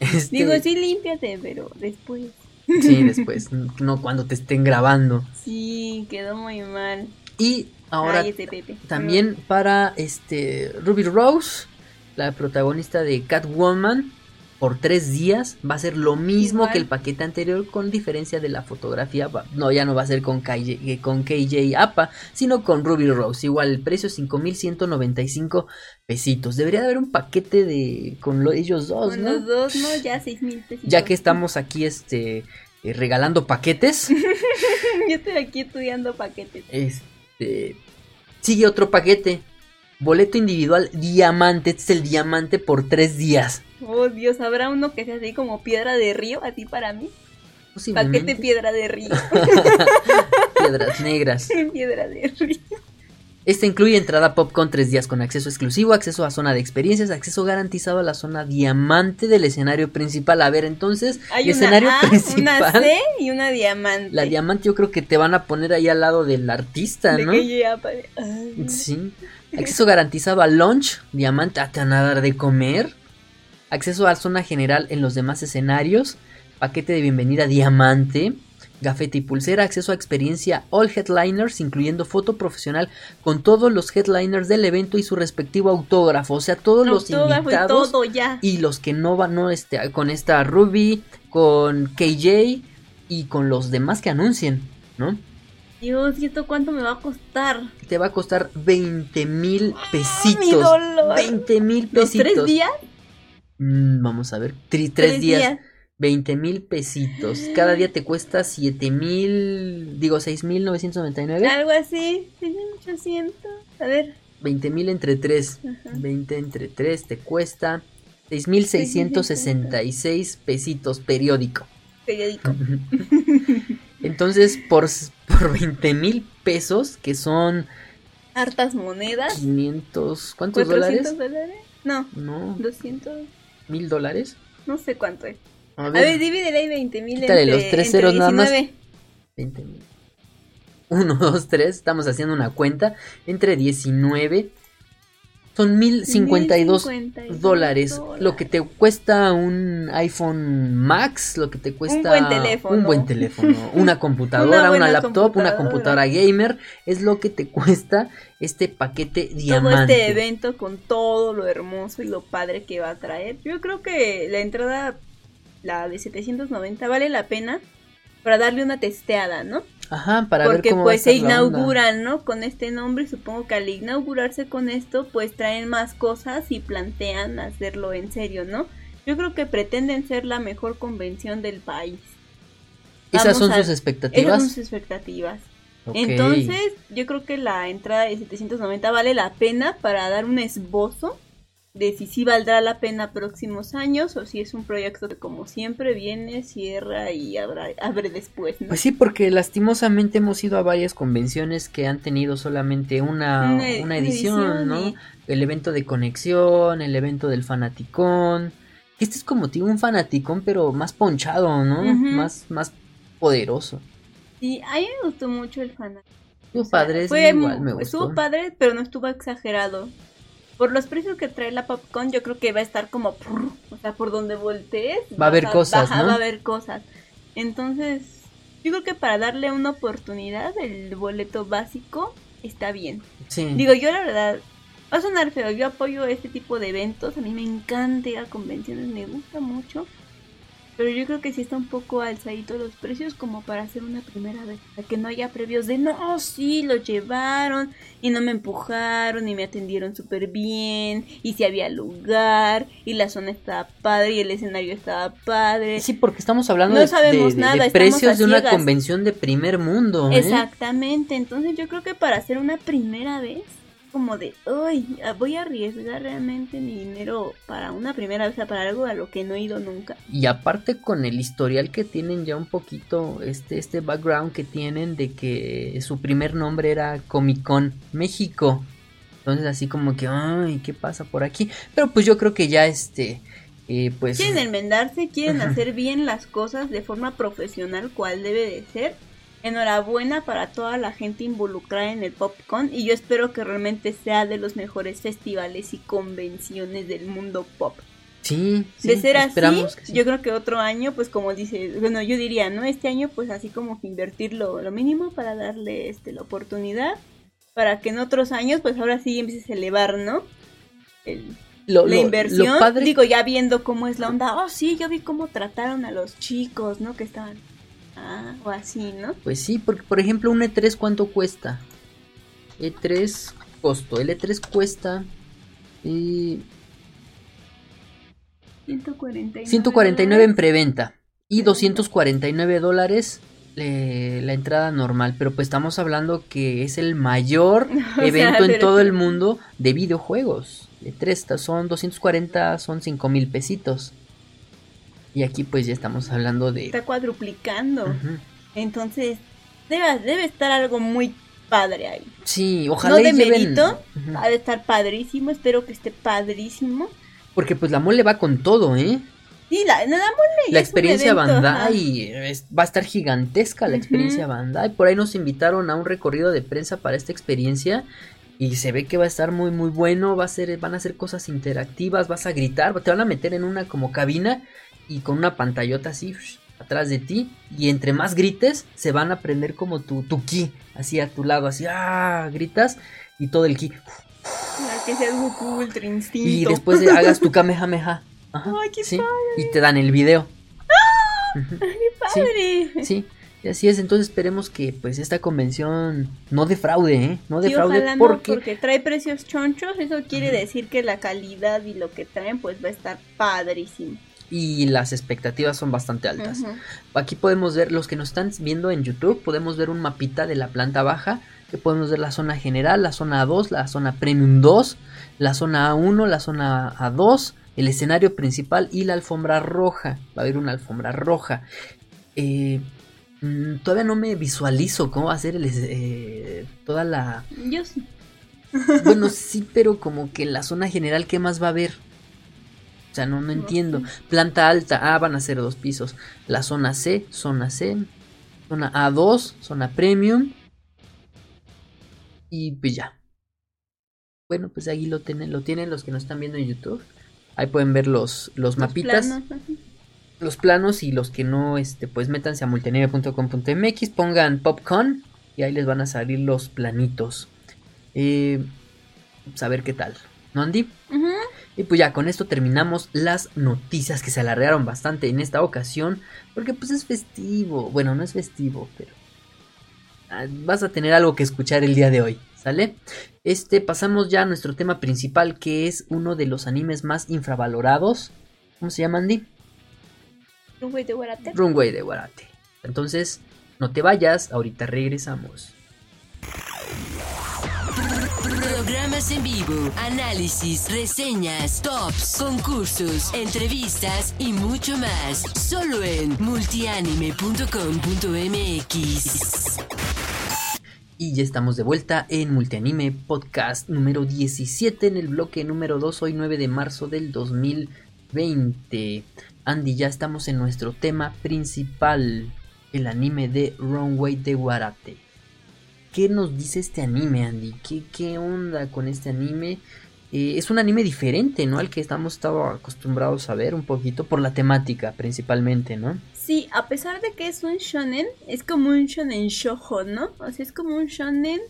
Este, Digo, sí, límpiate, pero después. sí, después, no cuando te estén grabando. Sí, quedó muy mal. Y ahora Ay, ese Pepe. también para este Ruby Rose, la protagonista de Catwoman, por tres días va a ser lo mismo Igual. que el paquete anterior, con diferencia de la fotografía. No, ya no va a ser con KJ, eh, con KJ APA, sino con Ruby Rose. Igual el precio es 5.195 pesitos. Debería de haber un paquete de con lo- ellos dos, Con ¿no? los dos, ¿no? Ya seis mil pesos. Ya que estamos aquí este eh, regalando paquetes. Yo estoy aquí estudiando paquetes. Este. Sigue otro paquete. Boleto individual diamante. Este es el diamante por tres días. Oh, Dios, ¿habrá uno que sea así como piedra de río? Así para mí. Paquete piedra de río. Piedras negras. piedra de río. Este incluye entrada popcorn tres días con acceso exclusivo, acceso a zona de experiencias, acceso garantizado a la zona diamante del escenario principal. A ver, entonces, Hay el una escenario A, principal. una C y una diamante. La diamante yo creo que te van a poner ahí al lado del artista, De ¿no? que ya. Sí. Acceso garantizado a lunch, diamante, ah, te van a dar de comer. Acceso a zona general en los demás escenarios. Paquete de bienvenida diamante. Gafete y pulsera, acceso a experiencia all headliners, incluyendo foto profesional con todos los headliners del evento y su respectivo autógrafo. O sea, todos los Autógrafo y invitados todo ya. y los que no van, no, este, con esta Ruby, con KJ y con los demás que anuncien, ¿no? Dios, ¿y esto cuánto me va a costar? Te va a costar 20 mil pesitos. mi dolor. 20 mil ¿Los pesitos. tres días? Mm, vamos a ver. Tri- tres, días. 20 mil pesitos. Cada día te cuesta 7 mil. Digo, 6 mil 999. Algo así. 6.800. A ver. 20 mil entre 3. Ajá. 20 entre 3 te cuesta 6 mil 666 pesitos periódico. Periódico. Entonces, por, por 20 mil pesos, que son Hartas monedas. 500. ¿Cuántos 400 dólares? dólares. No, No, 200. Mil dólares. No sé cuánto es. A ver, ver, divídele ahí 20 mil Quítale entre, los tres ceros nada más. 19. 20 mil. 1, 2, 3, estamos haciendo una cuenta. Entre 19 son 1052 1052 dólares. Lo que te cuesta un iPhone Max, lo que te cuesta buen teléfono. un buen teléfono, una computadora, Una laptop, una computadora. gamer, es lo que te cuesta este paquete Todo diamante. este evento con todo lo hermoso y lo padre que va a traer. Yo creo que la entrada, la de 790, vale la pena para darle una testeada, ¿no? Ajá, para ver Porque cómo va a pues se inauguran, ¿no? Con este nombre, supongo que al inaugurarse con esto, pues traen más cosas y plantean hacerlo en serio, ¿no? Yo creo que pretenden ser la mejor convención del país. Esas son a- sus Esas expectativas. son sus expectativas. Entonces, yo creo que la entrada de 790 vale la pena para dar un esbozo de si sí valdrá la pena próximos años o si es un proyecto que como siempre viene, cierra y habrá, abre después, ¿no? Pues sí, porque lastimosamente hemos ido a varias convenciones que han tenido solamente una, Una- una una edición, edición ¿no? y- El evento de conexión, el evento del fanaticón. Este es como tipo un fanaticón, pero más ponchado, ¿no? Más, más poderoso. Sí, a mí me gustó mucho el fan. Estuvo O sea, padre, fue igual me gustó. Estuvo padre, pero no estuvo exagerado. Por los precios que trae la Popcorn, yo creo que va a estar como... prr, O sea, por donde voltees... Va a haber cosas, ¿no? Va a haber cosas. Entonces, yo creo que para darle una oportunidad, el boleto básico está bien. Sí. Digo, yo la verdad Va a sonar feo, yo apoyo este tipo de eventos, a mí me encanta ir a convenciones, me gusta mucho. Pero yo creo que sí está un poco alzadito los precios como para hacer una primera vez. Para que no haya previos de no, sí, lo llevaron y no me empujaron y me atendieron súper bien. Y si había lugar y la zona estaba padre y el escenario estaba padre. Sí, porque estamos hablando No de, sabemos de- de- nada, de precios de una convención de primer mundo. ¿eh? Exactamente, entonces yo creo que para hacer una primera vez, como de, uy, voy a arriesgar realmente mi dinero para una primera vez, o sea, para algo a lo que no he ido nunca. Y aparte con el historial que tienen ya un poquito, este, este background que tienen de que su primer nombre era Comic Con México. Entonces así como que, ay, ¿qué pasa por aquí? Pero pues yo creo que ya este, eh, pues... Quieren enmendarse, quieren hacer bien las cosas de forma profesional, cual debe de ser. Enhorabuena para toda la gente involucrada en el PopCon y yo espero que realmente sea de los mejores festivales y convenciones del mundo pop. Sí, sí, de ser así, sí. yo creo que otro año, pues como dice, bueno, yo diría, ¿no? Este año, pues así como que invertir lo, lo mínimo para darle este, la oportunidad, para que en otros años, pues ahora sí empieces a elevar, ¿no? El- Lo- la lo- inversión, lo padre- digo, ya viendo cómo es la onda, oh sí, yo vi cómo trataron a los chicos, ¿no? Que estaban, ah, o así, ¿no? Pues sí, porque por ejemplo un E3 ¿cuánto cuesta? E3 costo, el E3 cuesta eh, 149. 149 en preventa y 249 dólares eh, la entrada normal, pero pues estamos hablando que es el mayor O sea, evento en todo el mundo de videojuegos. E3 son 240, son 5 mil pesitos. Y aquí pues ya estamos hablando de... Está cuadruplicando. Entonces, debe, debe estar algo muy padre ahí. Sí, ojalá no de mérito, ha de estar padrísimo, espero que esté padrísimo. Porque pues la mole va con todo, ¿eh? Sí, la, nada mole, La experiencia evento. Bandai es- va a estar gigantesca la Ujú. experiencia Bandai. Por ahí nos invitaron a un recorrido de prensa para esta experiencia y se ve que va a estar muy muy bueno, va a ser van a hacer cosas interactivas, vas a gritar, te van a meter en una como cabina y con una pantallota así atrás de ti y entre más grites se van a prender como tu tu ki así a tu lado, así ah, gritas y todo el ki La que sea Goku Ultra Instinto. y después de- hagas tu kamehameha. Ajá, Ay, qué sí, y te dan el video. Ujú. Sí. padre. Sí, y así es. Entonces esperemos que pues esta convención no defraude, ¿eh? No Sí, defraude ojalá no, porque, porque trae precios chonchos, eso quiere decir que la calidad y lo que traen pues va a estar padrísimo. Y las expectativas son bastante altas. Aquí podemos ver los que nos están viendo en YouTube, podemos ver un mapita de la planta baja, que podemos ver la zona general, la zona A2, la zona Premium 2, la zona A1, la zona A2, el escenario principal y la alfombra roja. Va a haber una alfombra roja. Eh, mm, todavía no me visualizo cómo va a ser el, eh, toda la, Yo sí. Bueno, sí, pero como que en la zona general, ¿qué más va a haber? O sea, no, no No entiendo. Planta alta, ah, van a ser dos pisos. La zona C, zona C, zona A2, zona premium. Y pues ya. Bueno, pues ahí lo tienen, lo tienen los que nos están viendo en YouTube. Ahí pueden ver los, los, Los mapitas, planos, los planos y los que no, este, pues métanse a multianime.com.mx, pongan popcorn y ahí les van a salir los planitos. Eh, pues a ver qué tal. ¿No, Andy? Ujú. Y pues ya con esto terminamos las noticias que se alargaron bastante en esta ocasión. Porque pues es festivo. Bueno, no es festivo, pero ah, vas a tener algo que escuchar el día de hoy. ¿Sale? Este pasamos ya a nuestro tema principal que es uno de los animes más infravalorados. ¿Cómo se llama Andy? Un güey de Guarate. Runway de Warate. Entonces, no te vayas, ahorita regresamos. Programas en vivo, análisis, reseñas, tops, concursos, entrevistas y mucho más. Solo en multianime.com.mx. Y ya estamos de vuelta en Multianime Podcast número 17 en el bloque número 2, hoy 9 de marzo del 2020. Andy, ya estamos en nuestro tema principal, el anime de Runway de Warate. ¿Qué nos dice este anime, Andy? ¿Qué, qué onda con este anime? Eh, es un anime diferente, ¿no? Al que estamos estado acostumbrados a ver un poquito por la temática principalmente, ¿no? Sí, a pesar de que es un shonen, es como un shonen shoujo, ¿no? O sea, es como un shonen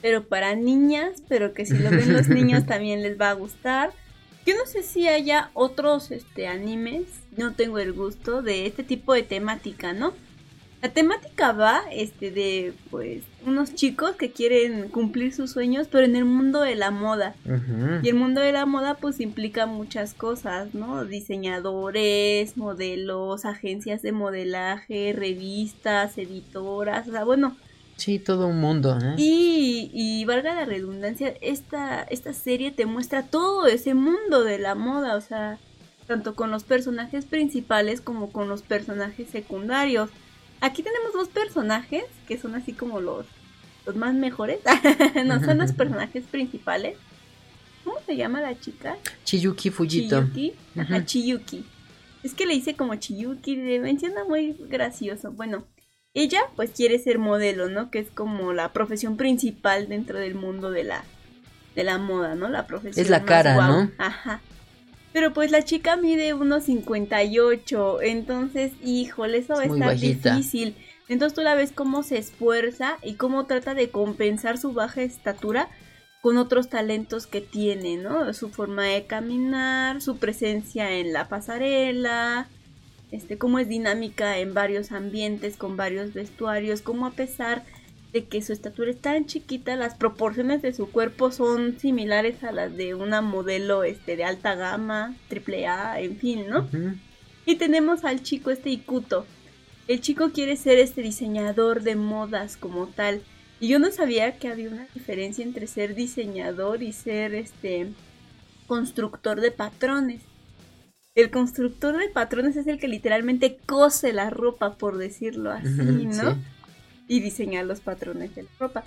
pero para niñas, pero que si lo ven los niños también les va a gustar. Yo no sé si haya otros este animes, no tengo el gusto de este tipo de temática, ¿no? La temática va este de pues unos chicos que quieren cumplir sus sueños, pero en el mundo de la moda. Y el mundo de la moda pues implica muchas cosas, ¿no? Diseñadores, modelos, agencias de modelaje, revistas, editoras, o sea, bueno, Sí, todo un mundo, ¿eh? y, y valga la redundancia, esta, esta serie te muestra todo ese mundo de la moda, o sea, tanto con los personajes principales como con los personajes secundarios. Aquí tenemos dos personajes que son así como los, los más mejores, no son los personajes principales. ¿Cómo se llama la chica? Chiyuki Fujito. Chiyuki. Ajá. Chiyuki. Es que le hice como Chiyuki, le menciona muy gracioso. Bueno, ella pues quiere ser modelo, ¿no? Que es como la profesión principal dentro del mundo de la, de la moda, ¿no? La profesión. Es la más cara, guau. ¿no? Ajá. Pero pues la chica mide unos 58, entonces, híjole, eso va a Es estar bajita. difícil. Entonces tú la ves cómo se esfuerza y cómo trata de compensar su baja estatura con otros talentos que tiene, ¿no? Su forma de caminar, su presencia en la pasarela, este, cómo es dinámica en varios ambientes, con varios vestuarios, cómo a pesar de que su estatura es tan chiquita, las proporciones de su cuerpo son similares a las de una modelo este, de alta gama, triple A, en fin, ¿no? Y tenemos al chico este Ikuto. El chico quiere ser este diseñador de modas como tal. Y yo no sabía que había una diferencia entre ser diseñador y ser este constructor de patrones. El constructor de patrones es el que literalmente cose la ropa, por decirlo así, ¿no? sí. Y diseña los patrones de la ropa.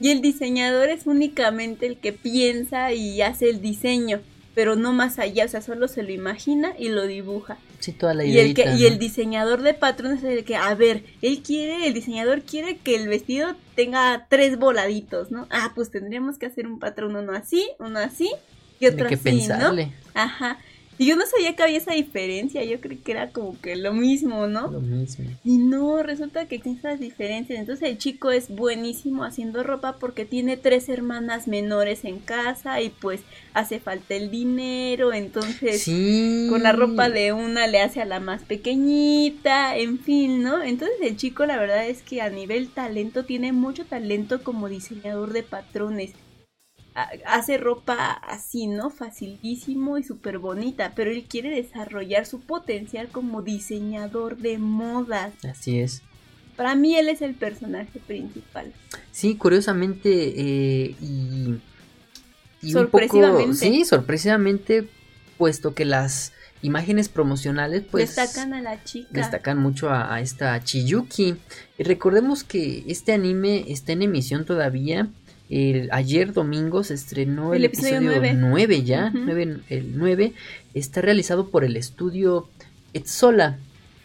Y el diseñador es únicamente el que piensa y hace el diseño, pero no más allá, o sea, solo se lo imagina y lo dibuja. Sí, toda la Y el, que, el diseñador de patrones es el que, a ver, él quiere, el diseñador quiere que el vestido tenga tres voladitos, ¿no? Ah, pues tendríamos que hacer un patrón, uno así, uno así y otro que así, pensarle. ¿no? Ajá. Y yo no sabía que había esa diferencia, yo creí que era como que lo mismo, ¿no? Lo mismo. Y no, resulta que existen esas diferencias. Entonces el chico es buenísimo haciendo ropa porque tiene tres hermanas menores en casa y pues hace falta el dinero, entonces Sí. con la ropa de una le hace a la más pequeñita, en fin, ¿no? Entonces el chico la verdad es que a nivel talento tiene mucho talento como diseñador de patrones. Ha- Hace ropa así, ¿no? Facilísimo y súper bonita, pero él quiere desarrollar su potencial como diseñador de modas. Así es. Para mí él es el personaje principal. Sí, curiosamente eh, y, y un poco, Sorpresivamente. sí, sorpresivamente, puesto que las imágenes promocionales pues Destacan a la chica. destacan mucho a, a esta Chiyuki. Y recordemos que este anime está en emisión todavía. El, ayer domingo se estrenó el, El episodio episodio nueve. 9 ya, nueve- el 9 está realizado por el estudio Etsola.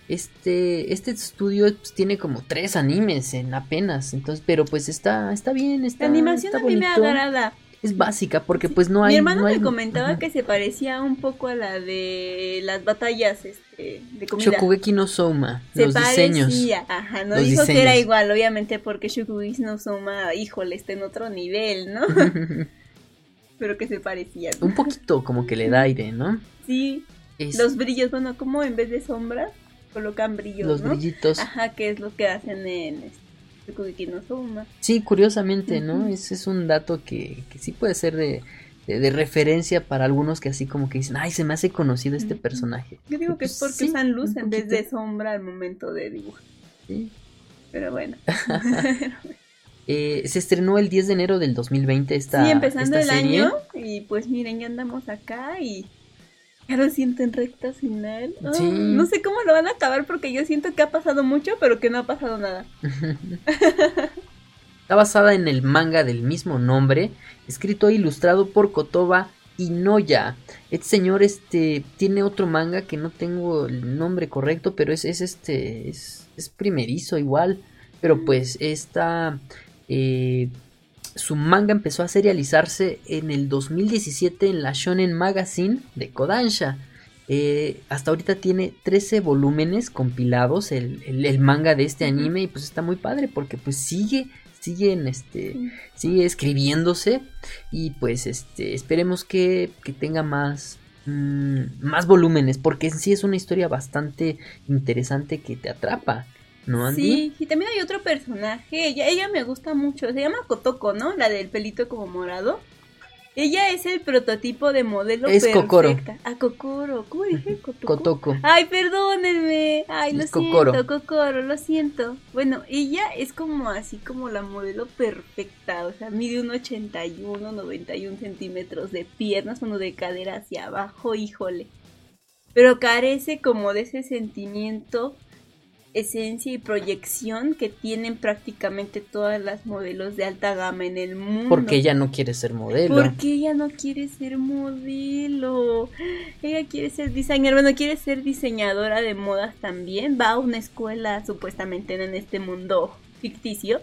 Este, este estudio pues, tiene como tres animes en apenas, entonces, pero pues está, está bien, está, La animación está a mí me bonito. agrada. Es básica porque pues no hay. Mi hermano no hay- me comentaba Ajá. que se parecía un poco a la de las batallas este, de comida. Shokugeki no se los parecía, diseños. ajá, no Los dijo que era igual, obviamente porque Shokugeki no Soma, híjole, está en otro nivel, ¿no? Pero que se parecía. Un poquito como que le da aire, ¿no? Sí, Es- los brillos, bueno, como en vez de sombras colocan brillos, los ¿no? brillitos. Ajá, que es lo que hacen en este, Soma. Sí, curiosamente, ¿no? Ese es un dato que, que sí puede ser de, de- de referencia para algunos que así como que dicen, ay, se me hace conocido este personaje. Yo digo que es Pues porque sí, usan luz en vez de sombra al momento de dibujar. Sí. Pero bueno. Eh, se estrenó el 10 de enero del 2020 esta, sí, empezando esta el serie. año y pues miren, ya andamos acá y ya lo siento en recta final. Ah, Sí. No sé cómo lo van a acabar porque yo siento que ha pasado mucho, pero que no ha pasado nada. Está basada en el manga del mismo nombre, escrito e ilustrado por Kotoba Inoya. Este señor este tiene otro manga que no tengo el nombre correcto, pero es, es este es, es primerizo igual, pero pues esta eh, su manga empezó a serializarse en el 2017 en la Shonen Magazine de Kodansha. Eh, hasta ahorita tiene 13 volúmenes compilados el, el- el manga de este anime y pues está muy padre porque pues sigue siguen, este, sigue escribiéndose y pues, este, esperemos que, que tenga más, mm, más volúmenes, porque en sí es una historia bastante interesante que te atrapa, ¿no, Andy? Sí, y también hay otro personaje, ella, ella me gusta mucho, se llama Kotoko, ¿no? La del pelito como morado. Ella es el prototipo de modelo Es Kokoro. perfecta. Ah, Kokoro, ¿cómo dije? Kotoko. Kotoko. Ay, perdónenme. Ay, lo Es Kokoro. siento, Kokoro, lo siento. Bueno, ella es como así como la modelo perfecta. O sea, mide un 81, 91 centímetros de piernas, uno de cadera hacia abajo, híjole. Pero carece como de ese sentimiento, esencia y proyección que tienen prácticamente todas las modelos de alta gama en el mundo. Porque ella no quiere ser modelo. Porque ella no quiere ser modelo. Ella quiere ser diseñadora. Bueno, quiere ser diseñadora de modas también. Va a una escuela, supuestamente en este mundo ficticio.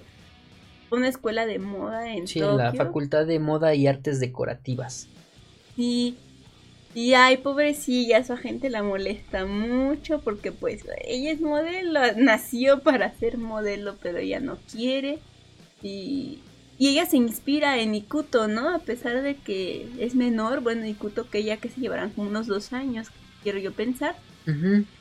Una escuela de moda en Sí, Tokio. la Facultad de Moda y Artes Decorativas. Sí. Y ay, pobrecilla, su agente la molesta mucho porque pues ella es modelo, nació para ser modelo, pero ella no quiere. Y, y ella se inspira en Ikuto, ¿no? A pesar de que es menor, bueno, Ikuto que ella que se llevarán como unos dos años, quiero yo pensar.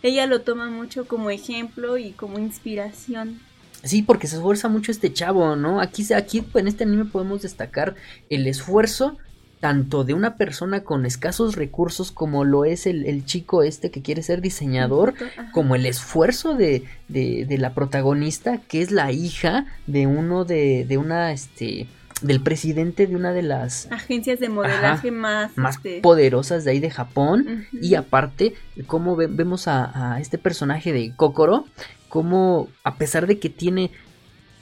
Ella lo toma mucho como ejemplo y como inspiración. Sí, porque se esfuerza mucho este chavo, ¿no? Aquí, aquí en este anime podemos destacar el esfuerzo tanto de una persona con escasos recursos como lo es el, el chico este que quiere ser diseñador, ajá. como el esfuerzo de, de, de la protagonista, que es la hija de uno de, de una, este, del presidente de una de las Agencias de modelaje más... más este, poderosas de ahí de Japón. Y aparte, como vemos a, a este personaje de Kokoro, como a pesar de que tiene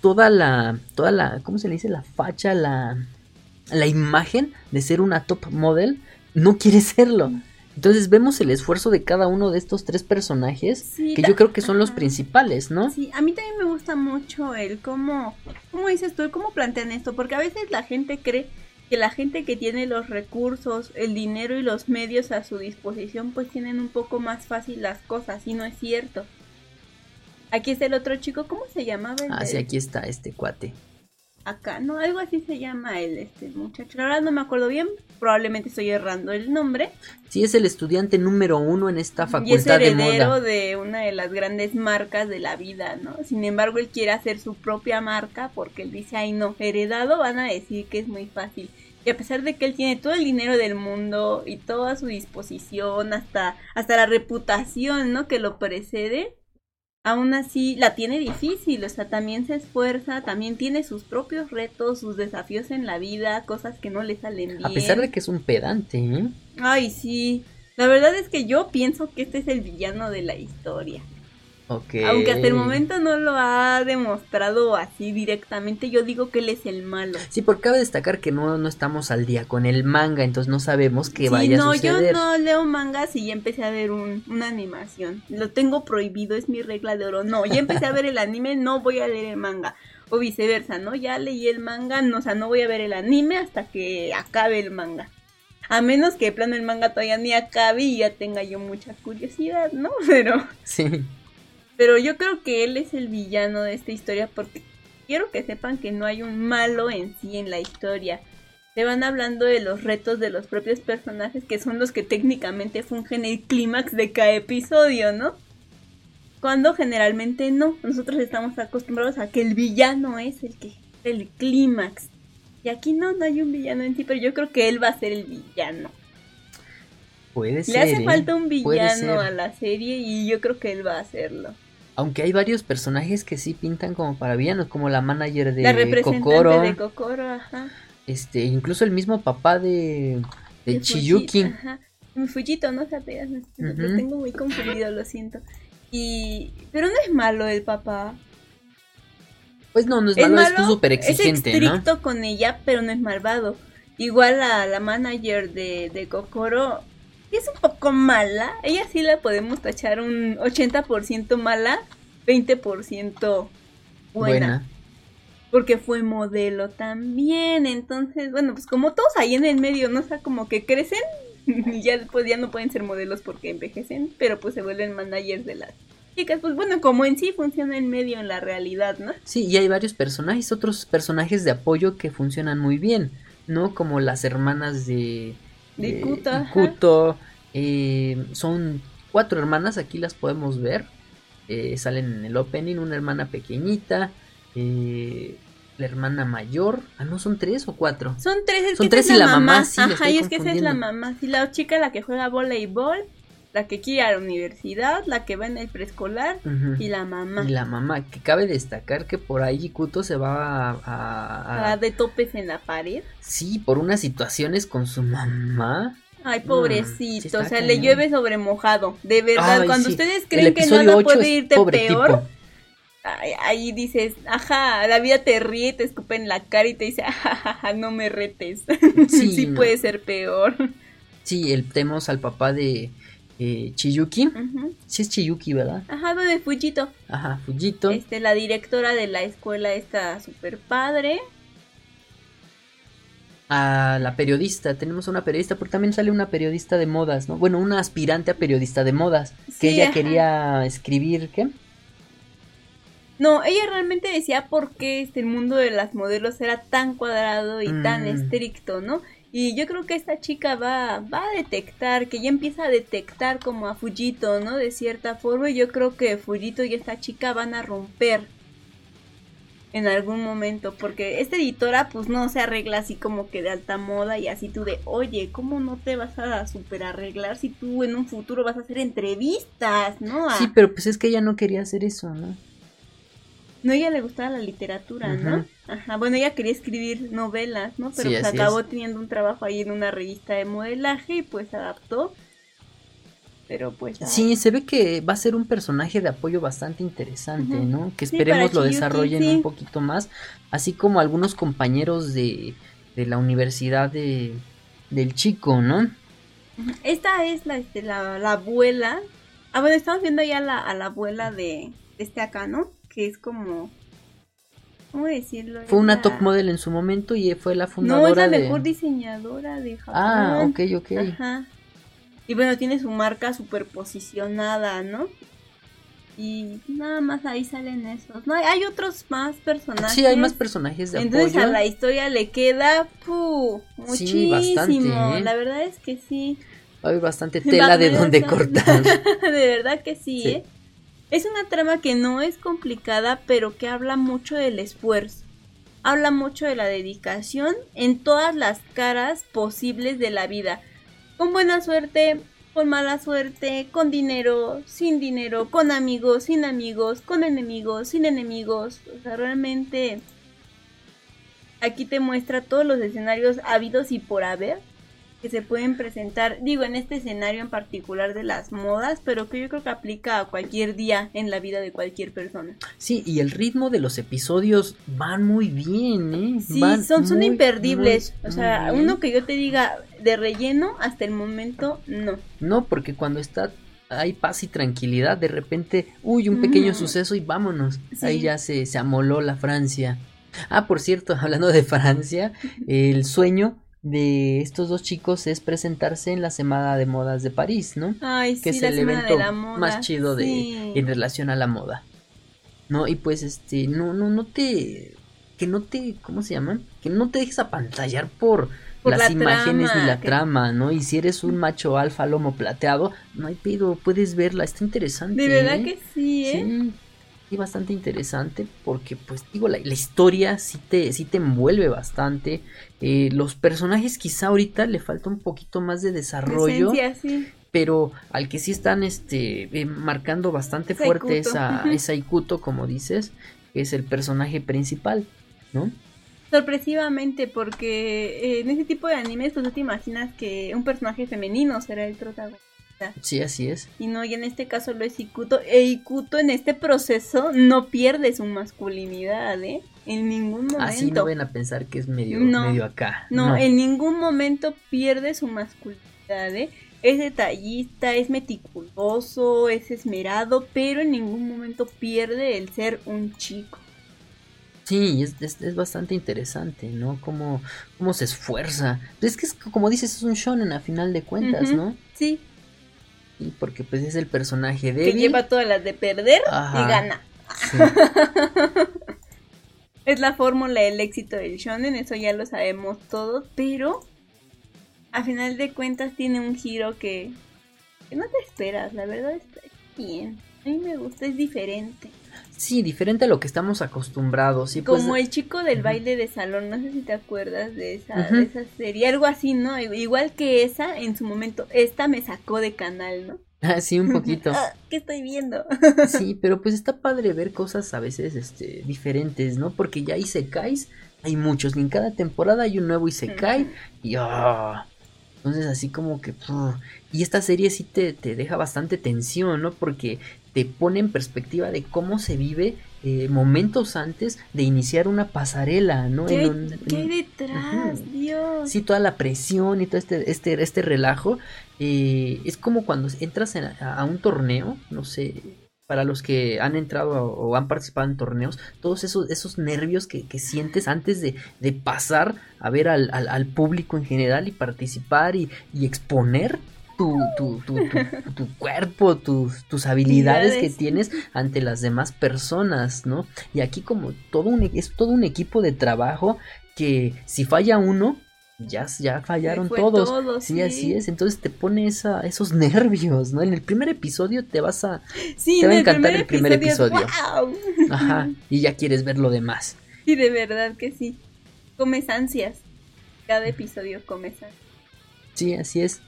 toda la, toda la, ¿cómo se le dice? La facha, la, la imagen de ser una top model, no quiere serlo. Entonces vemos el esfuerzo de cada uno de estos tres personajes, Sí, que yo creo que son los principales, ¿no? Sí, a mí también me gusta mucho el cómo, cómo dices tú, el cómo plantean esto, porque a veces la gente cree que la gente que tiene los recursos, el dinero y los medios a su disposición, pues tienen un poco más fácil las cosas, y no es cierto. Aquí está el otro chico, ¿cómo se llamaba? Ah, sí, aquí está este cuate. Acá, no, algo así se llama el este muchacho. La verdad no me acuerdo bien, probablemente estoy errando el nombre. Sí, es el estudiante número uno en esta y es facultad de heredero moda. de una de las grandes marcas de la vida, ¿no? Sin embargo, él quiere hacer su propia marca porque él dice, ay no, heredado van a decir que es muy fácil. Y a pesar de que él tiene todo el dinero del mundo y todo a su disposición, hasta, hasta la reputación, ¿no? Que lo precede, aún así la tiene difícil, o sea, también se esfuerza, también tiene sus propios retos, sus desafíos en la vida, cosas que no le salen bien. A pesar de que es un pedante, ¿eh? Ay, sí. La verdad es que yo pienso que este es el villano de la historia. Aunque hasta el momento no lo ha demostrado así directamente, yo digo que él es el malo. Sí, porque cabe destacar que no, no estamos al día con el manga, entonces no sabemos qué Sí, vaya no, a suceder. yo no leo mangas y ya empecé a ver un, una animación. Lo tengo prohibido, es mi regla de oro. No, ya empecé a ver el anime, no voy a leer el manga. O viceversa, ¿no? Ya leí el manga, no, o sea, no voy a ver el anime hasta que acabe el manga. A menos que de plano el manga todavía ni acabe y ya tenga yo mucha curiosidad, ¿no? Pero... Sí. Pero yo creo que él es el villano de esta historia porque quiero que sepan que no hay un malo en sí en la historia. Se van hablando de los retos de los propios personajes que son los que técnicamente fungen el clímax de cada episodio, ¿no? Cuando generalmente no. Nosotros estamos acostumbrados a que el villano es el que el clímax. Y aquí no, no hay un villano en sí, pero yo creo que él va a ser el villano. Puede ser. Le hace ¿eh? falta un villano a la serie y yo creo que él va a hacerlo. Aunque hay varios personajes que sí pintan como para villanos, como la manager de la representante Kokoro, de Kokoro, ajá. este, incluso el mismo papá de, de De Chiyuki. Fuji- ajá. Fujito, no se apegas, lo tengo muy confundido, lo siento. Y pero no es malo el papá. Pues no, no es Es malo, malo, es súper exigente, es ¿no? estricto con ella, pero no es malvado. Igual a la manager de, de Kokoro sí es un poco mala. Ella sí la podemos tachar un 80% mala, 20% buena. Buena. Porque fue modelo también. Entonces, bueno, pues como todos ahí en el medio, ¿no? O sea, como que crecen y ya después ya no pueden ser modelos porque envejecen, pero pues se vuelven managers de las chicas, pues bueno, como en sí funciona en medio en la realidad, ¿no? Sí, y hay varios personajes, otros personajes de apoyo que funcionan muy bien, ¿no? Como las hermanas de... De eh, Ikuto, ajá. Ikuto, eh, son cuatro hermanas, aquí las podemos ver. eh, salen en el opening, una hermana pequeñita, eh, la hermana mayor. Ah, no, son tres o cuatro. Son tres, es Son que tres esa y es la la mamá, mamá. sí, Ajá, y es que esa es la mamá. Sí, la chica la que juega voleibol, la que quiere ir a la universidad, la que va en el preescolar y la mamá. Y la mamá, que cabe destacar que por ahí Ikuto se va a, a- a- La de topes en la pared. Sí, por unas situaciones con su mamá. Ay, pobrecito, está o sea, le llueve sobre mojado. De verdad, Ay, cuando sí. ustedes creen que nada puede irte peor, ahí dices, ajá, la vida te ríe, te escupe en la cara y te dice, ajajaja, no me retes. Sí, Sí, no. puede ser peor. Sí, el, tenemos al papá de eh, Chiyuki. Ujú. Sí es Chiyuki, ¿verdad? Ajá, bueno, de Fujito. Ajá, Fujito. Este, la directora de la escuela está súper padre. A la periodista, tenemos una periodista, porque también sale una periodista de modas, ¿no? Bueno, una aspirante a periodista de modas, que Sí, ella ajá. quería escribir, ¿qué? No, ella realmente decía por qué este, el mundo de las modelos era tan cuadrado y tan Mm. estricto, ¿no? Y yo creo que esta chica va, va a detectar, que ya empieza a detectar como a Fujito, ¿no? De cierta forma, y yo creo que Fujito y esta chica van a romper en algún momento, porque esta editora pues no se arregla así como que de alta moda y así tú de, oye, ¿cómo no te vas a super arreglar si tú en un futuro vas a hacer entrevistas, ¿no? Sí, pero pues es que ella no quería hacer eso, ¿no? No, ella le gustaba la literatura, ¿no? Ajá, bueno, ella quería escribir novelas, ¿no? Pero Sí, pues acabó es. teniendo un trabajo ahí en una revista de modelaje y pues adaptó. Pero pues... Sí, se ve que va a ser un personaje de apoyo bastante interesante. ¿no? Que esperemos lo desarrollen sí. un poquito más, así como algunos compañeros de, de la universidad de, del chico, ¿no? Esta es la, este, la, la abuela. Ah, bueno, estamos viendo ya la, a la abuela de, de este acá, ¿no? Que es como... ¿Cómo decirlo? Fue una la- top model en su momento y fue la No, es fundadora la de... mejor diseñadora de Japón. Ah, ok, ok. Ajá. Y bueno, tiene su marca super posicionada, ¿no? Y nada más ahí salen esos. No, hay, otros más personajes. Sí, hay más personajes de Entonces apoyo. a la historia le queda puh, Sí, muchísimo. bastante, ¿eh? La verdad es que sí. Hay bastante tela de donde cortar. de verdad que sí, Sí. ¿eh? Es una trama que no es complicada, pero que habla mucho del esfuerzo. Habla mucho de la dedicación en todas las caras posibles de la vida. Con buena suerte, con mala suerte, con dinero, sin dinero, con amigos, sin amigos, con enemigos, sin enemigos. O sea, realmente aquí te muestra todos los escenarios habidos y por haber que se pueden presentar, digo, en este escenario en particular de las modas, pero que yo creo que aplica a cualquier día en la vida de cualquier persona. Sí, y el ritmo de los episodios van muy bien, ¿eh? Sí, Van son, son muy, imperdibles. muy, o sea, uno que yo te diga de relleno, hasta el momento, no. No, porque cuando está hay paz y tranquilidad, de repente, uy, un pequeño Mm. suceso y vámonos. Sí. Ahí ya se, se amoló la Francia. Ah, por cierto, hablando de Francia, el sueño de estos dos chicos es presentarse en la Semana de Modas de París, ¿no? Ay, que sí, es la el evento más chido de en relación a la moda. ¿No? Y pues este, no no no te que no te ¿cómo se llama? Que no te dejes apantallar por Por las la imágenes trama, ni la que- trama, ¿no? Y si eres un macho alfa lomo plateado, no hay pedo, puedes verla, está interesante. De verdad ¿eh? que sí, ¿eh? Sí, sí, bastante interesante porque pues digo, la, la historia sí te, sí te envuelve bastante. Eh, los personajes quizá ahorita le falta un poquito más de desarrollo sí. pero al que sí están este eh, marcando bastante fuerte esa, esa Ikuto, como dices, que es el personaje principal, ¿no? Sorpresivamente, porque eh, en ese tipo de animes, pues tú te imaginas que un personaje femenino será el protagonista. Sí, así es. Y no, y en este caso lo es Ikuto. E Ikuto en este proceso no pierde su masculinidad, ¿eh? En ningún momento. Así no ven a pensar que es medio, No. medio acá. No, en ningún momento pierde su masculinidad, ¿eh? Es detallista, es meticuloso, es esmerado, pero en ningún momento pierde el ser un chico. Sí, es, es, es bastante interesante, ¿no? Cómo, cómo se esfuerza. Es que es como dices, es un shonen a final de cuentas. ¿no? Sí. Y porque pues es el personaje Que débil. lleva todas las de perder Ajá. y gana. Sí. Es la fórmula del éxito del shonen, eso ya lo sabemos todos, pero a final de cuentas tiene un giro que, que no te esperas, la verdad está bien. A mí me gusta, es diferente. Sí, diferente a lo que estamos acostumbrados. Sí, pues, Como el chico del baile de salón, no sé si te acuerdas de esa, de esa serie, algo así, ¿no? Igual que esa, en su momento, esta me sacó de canal, ¿no? Ah, sí, un poquito. Ah, ¿Qué estoy viendo? Sí, pero pues está padre ver cosas a veces este, diferentes, ¿no? Porque ya Isekais hay muchos, y en cada temporada hay un nuevo Isekai y ah, entonces así como que y esta serie sí te, te deja bastante tensión, ¿no? Porque te pone en perspectiva de cómo se vive eh, momentos antes de iniciar una pasarela, ¿no? ¿Qué, En un- qué hay en- detrás? Dios. Sí, toda la presión y todo este, este, este relajo. eh, es como cuando entras en- a, a un torneo, no sé, para los que han entrado o, o han participado en torneos, todos esos, esos nervios que, que sientes antes de, de pasar a ver al, al- al público en general y participar y, y exponer. Tu, tu, tu, tu- cuerpo, tus, tus habilidades que tienes ante las demás personas, ¿no? Y aquí como todo un, es todo un equipo de trabajo que si falla uno, ya, ya fallaron todos. todo, sí, sí. así es. Entonces te pone esa, esos nervios, ¿no? En el primer episodio te vas a... Sí, Te va a en encantar el primer episodio. ¡guau! Ajá. Y ya quieres ver lo demás. Sí, de verdad que sí. Comes ansias. Cada episodio comes ansias. Sí, así es.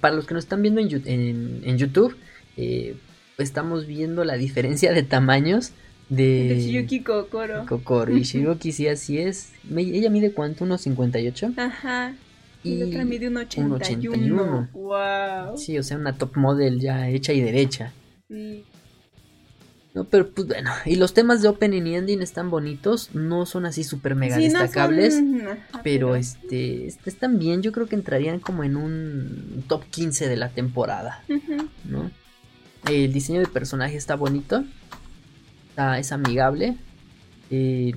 Para los que nos están viendo en, Yu- en- en YouTube, eh, estamos viendo la diferencia de tamaños de... De Shiyuki Kokoro. Kokoro y Shiroki, sí, así es. Me- ella mide cuánto, unos 58. Ajá. Y, Y la otra mide un 81. 81. Wow. Sí, o sea, una top model ya hecha y derecha. Sí. No, pero pues bueno, y los temas de opening y ending están bonitos, no son así súper mega Sí, no son- destacables, pero este, este, están bien, yo creo que entrarían como en un top 15 de la temporada, Ujú. ¿no? El diseño de personaje está bonito, está, es amigable, eh,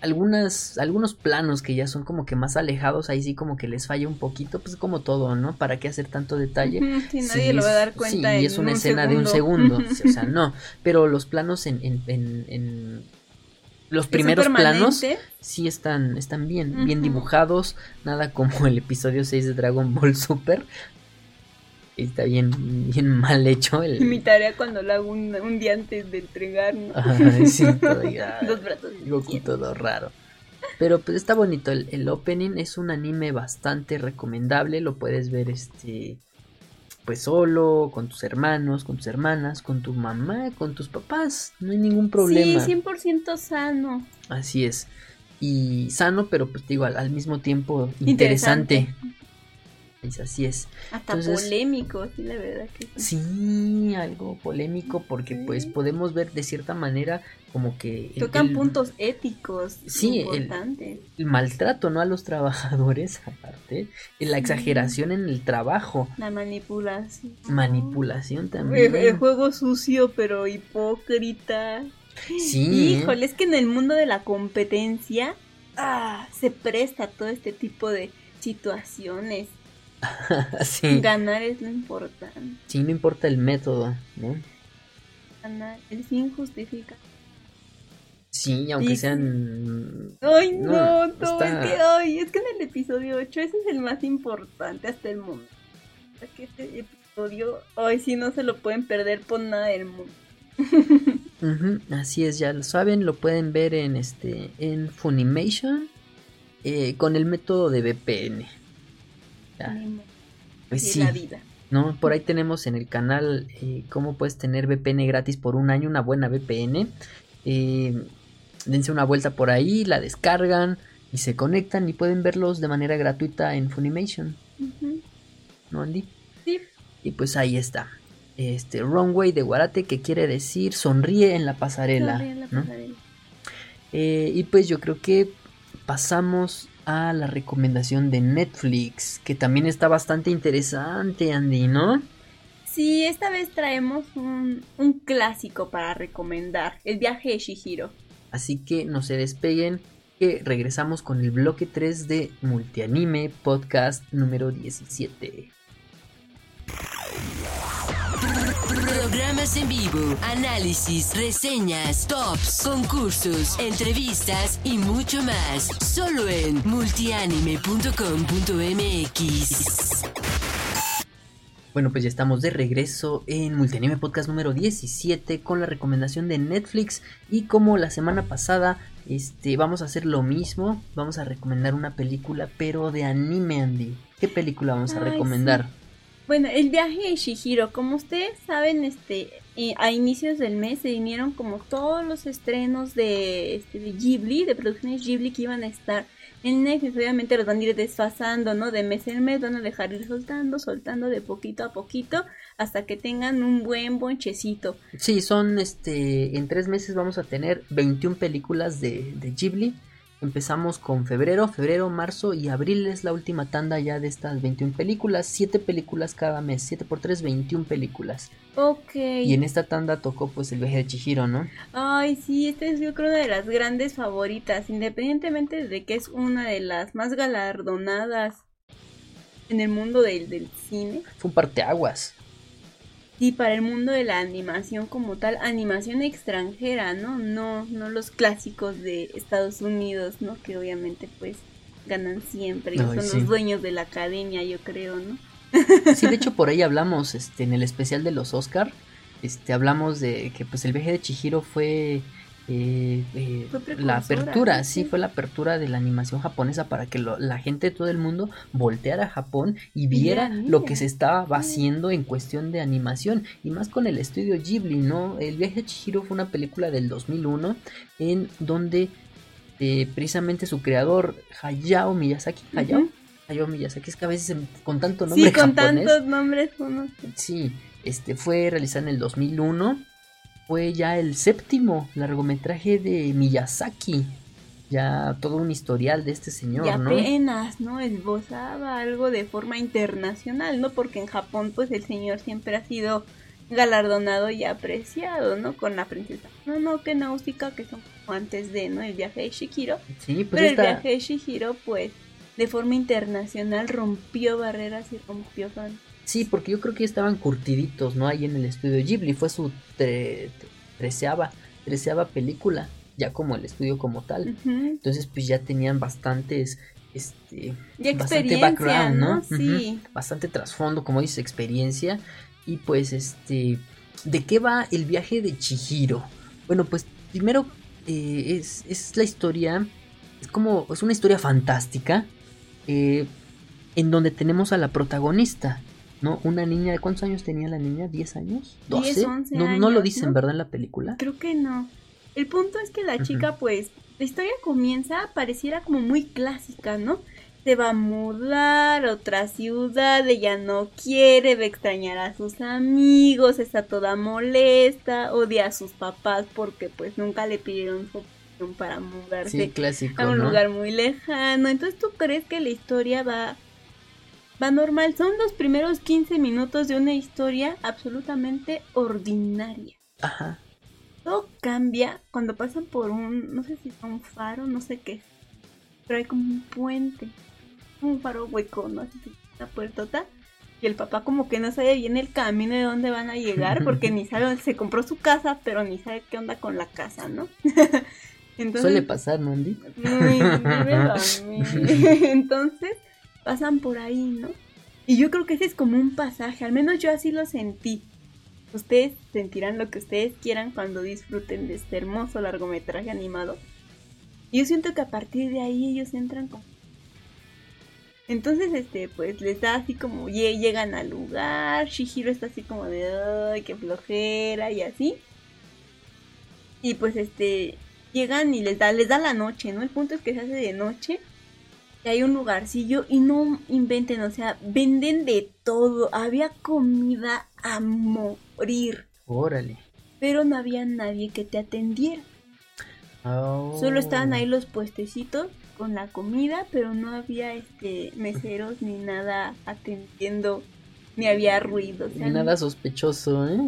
algunas, algunos planos que ya son como que más alejados, ahí sí como que les falla un poquito, pues como todo, ¿no? ¿Para qué hacer tanto detalle? Sí, nadie lo va a dar es- cuenta. Sí, en es una un escena de un segundo. o sea, no. Pero los planos en, en, en- en- los ¿Es primeros planos sí están, están bien, bien dibujados. Nada como el episodio 6 de Dragon Ball Super. Está bien, bien mal hecho. El... Mi tarea cuando lo hago un, un día antes de entregar. ¿no? Sí, Dos brazos. Goku todo raro. Pero pues está bonito. El, el opening es un anime bastante recomendable. Lo puedes ver este. Pues solo, con tus hermanos, con tus hermanas, con tu mamá, con tus papás. No hay ningún problema. Sí, 100% sano. Así es. Y sano, pero pues digo, al, al mismo tiempo interesante. Es, así es. Hasta Entonces- polémico, sí, la verdad que sí. Sí, algo polémico porque pues podemos ver de cierta manera como que... Tocan el- puntos éticos Sí, importantes. el maltrato no a los trabajadores aparte la exageración en el trabajo La manipulación. manipulación El, también el juego sucio pero hipócrita. sí ¿eh? Híjole, es que en el mundo de la competencia ah, se presta todo este tipo de situaciones. sí Ganar es lo importante. sí no importa el método ¿no? Ganar, el fin justifica. sí aunque Sí. sean Ay, No, no, no, está- es que, ay, es que en el episodio 8 ese es el más importante hasta el momento. Sea, que este episodio, ay, sí, no se lo pueden perder por nada del mundo. Así es ya lo saben lo pueden ver en este en Funimation eh, con el método de VPN Ya, pues sí la vida. ¿no? Por ahí tenemos en el canal eh, cómo puedes tener VPN gratis por un año, una buena VPN. Eh, dense una vuelta por ahí, la descargan y se conectan y pueden verlos de manera gratuita en Funimation. ¿no, Andy? Sí, Y pues ahí está. Este Runway de Guarate que quiere decir sonríe en la pasarela. sonríe en la ¿no? pasarela. Eh, y pues yo creo que pasamos a la recomendación de Netflix, que también está bastante interesante, Andy, ¿no? Sí, esta vez traemos un, un clásico para recomendar, El viaje de Shihiro. Así que no se despeguen, que regresamos con el bloque 3 de Multianime Podcast número 17. Programas en vivo, análisis, reseñas, tops, concursos, entrevistas y mucho más. Solo en multianime.com.mx. Bueno, pues ya estamos de regreso en Multianime Podcast número 17 con la recomendación de Netflix y como la semana pasada, este, vamos a hacer lo mismo, vamos a recomendar una película pero de anime Andy. ¿Qué película vamos a Ay, recomendar? Bueno, el viaje de Shihiro, como ustedes saben, este, eh, a inicios del mes se vinieron como todos los estrenos de, este, de Ghibli, de producciones Ghibli que iban a estar en Netflix. Obviamente los van a ir desfasando, ¿no? De mes en mes van a dejar ir soltando, soltando de poquito a poquito hasta que tengan un buen bonchecito. Sí, son este, en tres meses vamos a tener 21 películas de, de Ghibli. Empezamos con febrero, febrero, marzo y abril es la última tanda ya de estas 21 películas. 7 películas cada mes, 7 por 3, 21 películas. Ok. Y en esta tanda tocó pues el viaje de Chihiro, ¿no? Ay, sí, esta es yo creo una de las grandes favoritas, independientemente de que es una de las más galardonadas en el mundo del, del cine. Fue un parteaguas. Sí, para el mundo de la animación como tal, animación extranjera, ¿no? No, no los clásicos de Estados Unidos, ¿no? Que obviamente pues ganan siempre y Ay, son sí. los dueños de la academia, yo creo, ¿no? Sí, de hecho por ahí hablamos este, en el especial de los Oscar. Este, hablamos de que pues el viaje de Chihiro fue, eh, eh, la apertura, sí, Sí. fue la apertura de la animación japonesa para que lo- la gente de todo el mundo volteara a Japón y viera Mira, lo que se estaba haciendo en cuestión de animación y más con el estudio Ghibli, ¿no? El viaje de Chihiro fue una película del 2001 en donde eh, precisamente su creador Hayao Miyazaki, Hayao. Hayao Miyazaki, es que a veces con tanto nombre Sí, con japonés, tantos nombres uno. Sí, este fue realizado en el 2001. Fue ya el séptimo largometraje de Miyazaki. Ya todo un historial de este señor, y ¿no? apenas, ¿no? Esbozaba algo de forma internacional, ¿no? Porque en Japón, pues el señor siempre ha sido galardonado y apreciado, ¿no? Con la princesa no, no, que Náusica, que son como antes de, ¿no? El viaje de Shihiro. Sí, pues Pero el viaje de Shihiro, pues, de forma internacional rompió barreras y rompió fronteras. Sí, porque yo creo que ya estaban curtiditos, ¿no? Ahí en el estudio Ghibli. Fue su tre- treceava, treceava película, ya como el estudio como tal. Entonces, pues ya tenían bastantes, este, Y bastante background, ¿no? ¿no? Sí. Bastante trasfondo, como dices, experiencia. Y pues, este, ¿de qué va el viaje de Chihiro? Bueno, pues primero eh, es, es la historia, es como, es una historia fantástica, eh, en donde tenemos a la protagonista, ¿no? Una niña, ¿de cuántos años tenía la niña? ¿10 años? ¿12? 10, 11 no, no lo años, dicen, ¿no? ¿verdad? En la película. Creo que no. El punto es que la chica, pues, la historia comienza, pareciera como muy clásica, ¿no? Se va a mudar a otra ciudad, ella no quiere, va a extrañar a sus amigos, está toda molesta, odia a sus papás porque pues nunca le pidieron su opinión para mudarse Sí, clásico, a un ¿no? lugar muy lejano. Entonces, ¿tú crees que la historia va normal? Son los primeros 15 minutos de una historia absolutamente ordinaria. Ajá. Todo cambia cuando pasan por un, no sé si es un faro, no sé qué pero hay como un puente, un faro hueco, no es una puertota. Y el papá como que no sabe bien el camino de dónde van a llegar, porque ni sabe, se compró su casa, pero ni sabe qué onda con la casa, ¿no? Entonces, Suele pasar, ¿no, Andy? muy, dímelo a mí. Entonces, pasan por ahí, ¿no? Y yo creo que ese es como un pasaje, al menos yo así lo sentí. Ustedes sentirán lo que ustedes quieran cuando disfruten de este hermoso largometraje animado. Y yo siento que a partir de ahí ellos entran como... Entonces, este, pues les da así como, lle- llegan al lugar, Shihiro está así como de, ay, qué flojera y así. Y pues este, llegan y les da, les da la noche, ¿no? El punto es que se hace de noche. Hay un lugarcillo y no inventen, o sea, venden de todo. Había comida a morir. Órale. Pero no había nadie que te atendiera. Oh. Solo estaban ahí los puestecitos con la comida, pero no había este meseros ni nada atendiendo, ni había ruido. o sea, Ni nada sospechoso, ¿eh?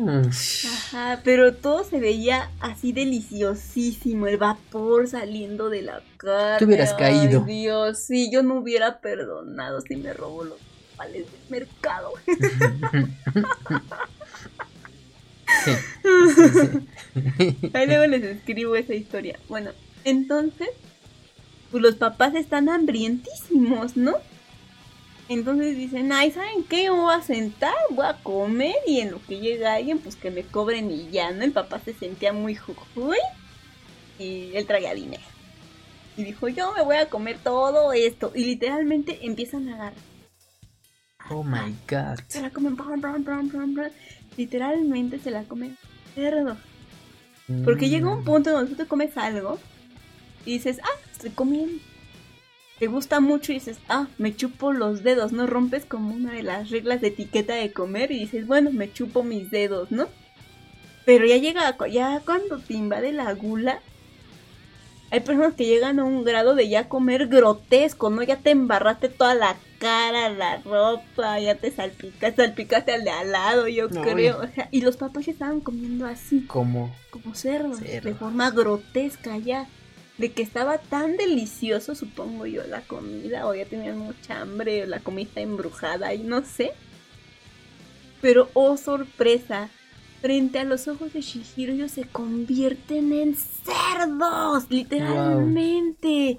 Ajá, pero todo se veía así deliciosísimo, el vapor saliendo de la carne. Te hubieras caído. Ay, Dios, sí, yo no hubiera perdonado si me robó los pales del mercado. Sí. sí, sí. Ahí luego les escribo esa historia. Bueno, entonces, pues los papás están hambrientísimos, ¿no? Entonces dicen, ay, ¿saben qué? Me voy a sentar, voy a comer y en lo que llega alguien, pues que me cobren y ya, ¿no? El papá se sentía muy jujuy y él traía dinero. Y dijo, yo me voy a comer todo esto. Y literalmente empiezan a agarrar. Oh my god. Se la comen, brum, brum, literalmente se la comen cerdo. Porque Mm. llega un punto donde tú te comes algo y dices, ah, estoy comiendo. Te gusta mucho y dices, ah, me chupo los dedos, ¿no? Rompes como una de las reglas de etiqueta de comer y dices, bueno, me chupo mis dedos, ¿no? Pero ya llega, ya cuando te invade la gula, hay personas que llegan a un grado de ya comer grotesco, ¿no? Ya te embarraste toda la cara, la ropa, ya te salpicaste, salpicaste al de al lado, yo creo. O sea, y los papás ya estaban comiendo así Como como cerdos, Cerdo. de forma grotesca ya. De que estaba tan delicioso, supongo yo, la comida, o ya tenían mucha hambre, o la comida está embrujada, y no sé. Pero, oh sorpresa, frente a los ojos de Shihiro ellos se convierten en cerdos, literalmente.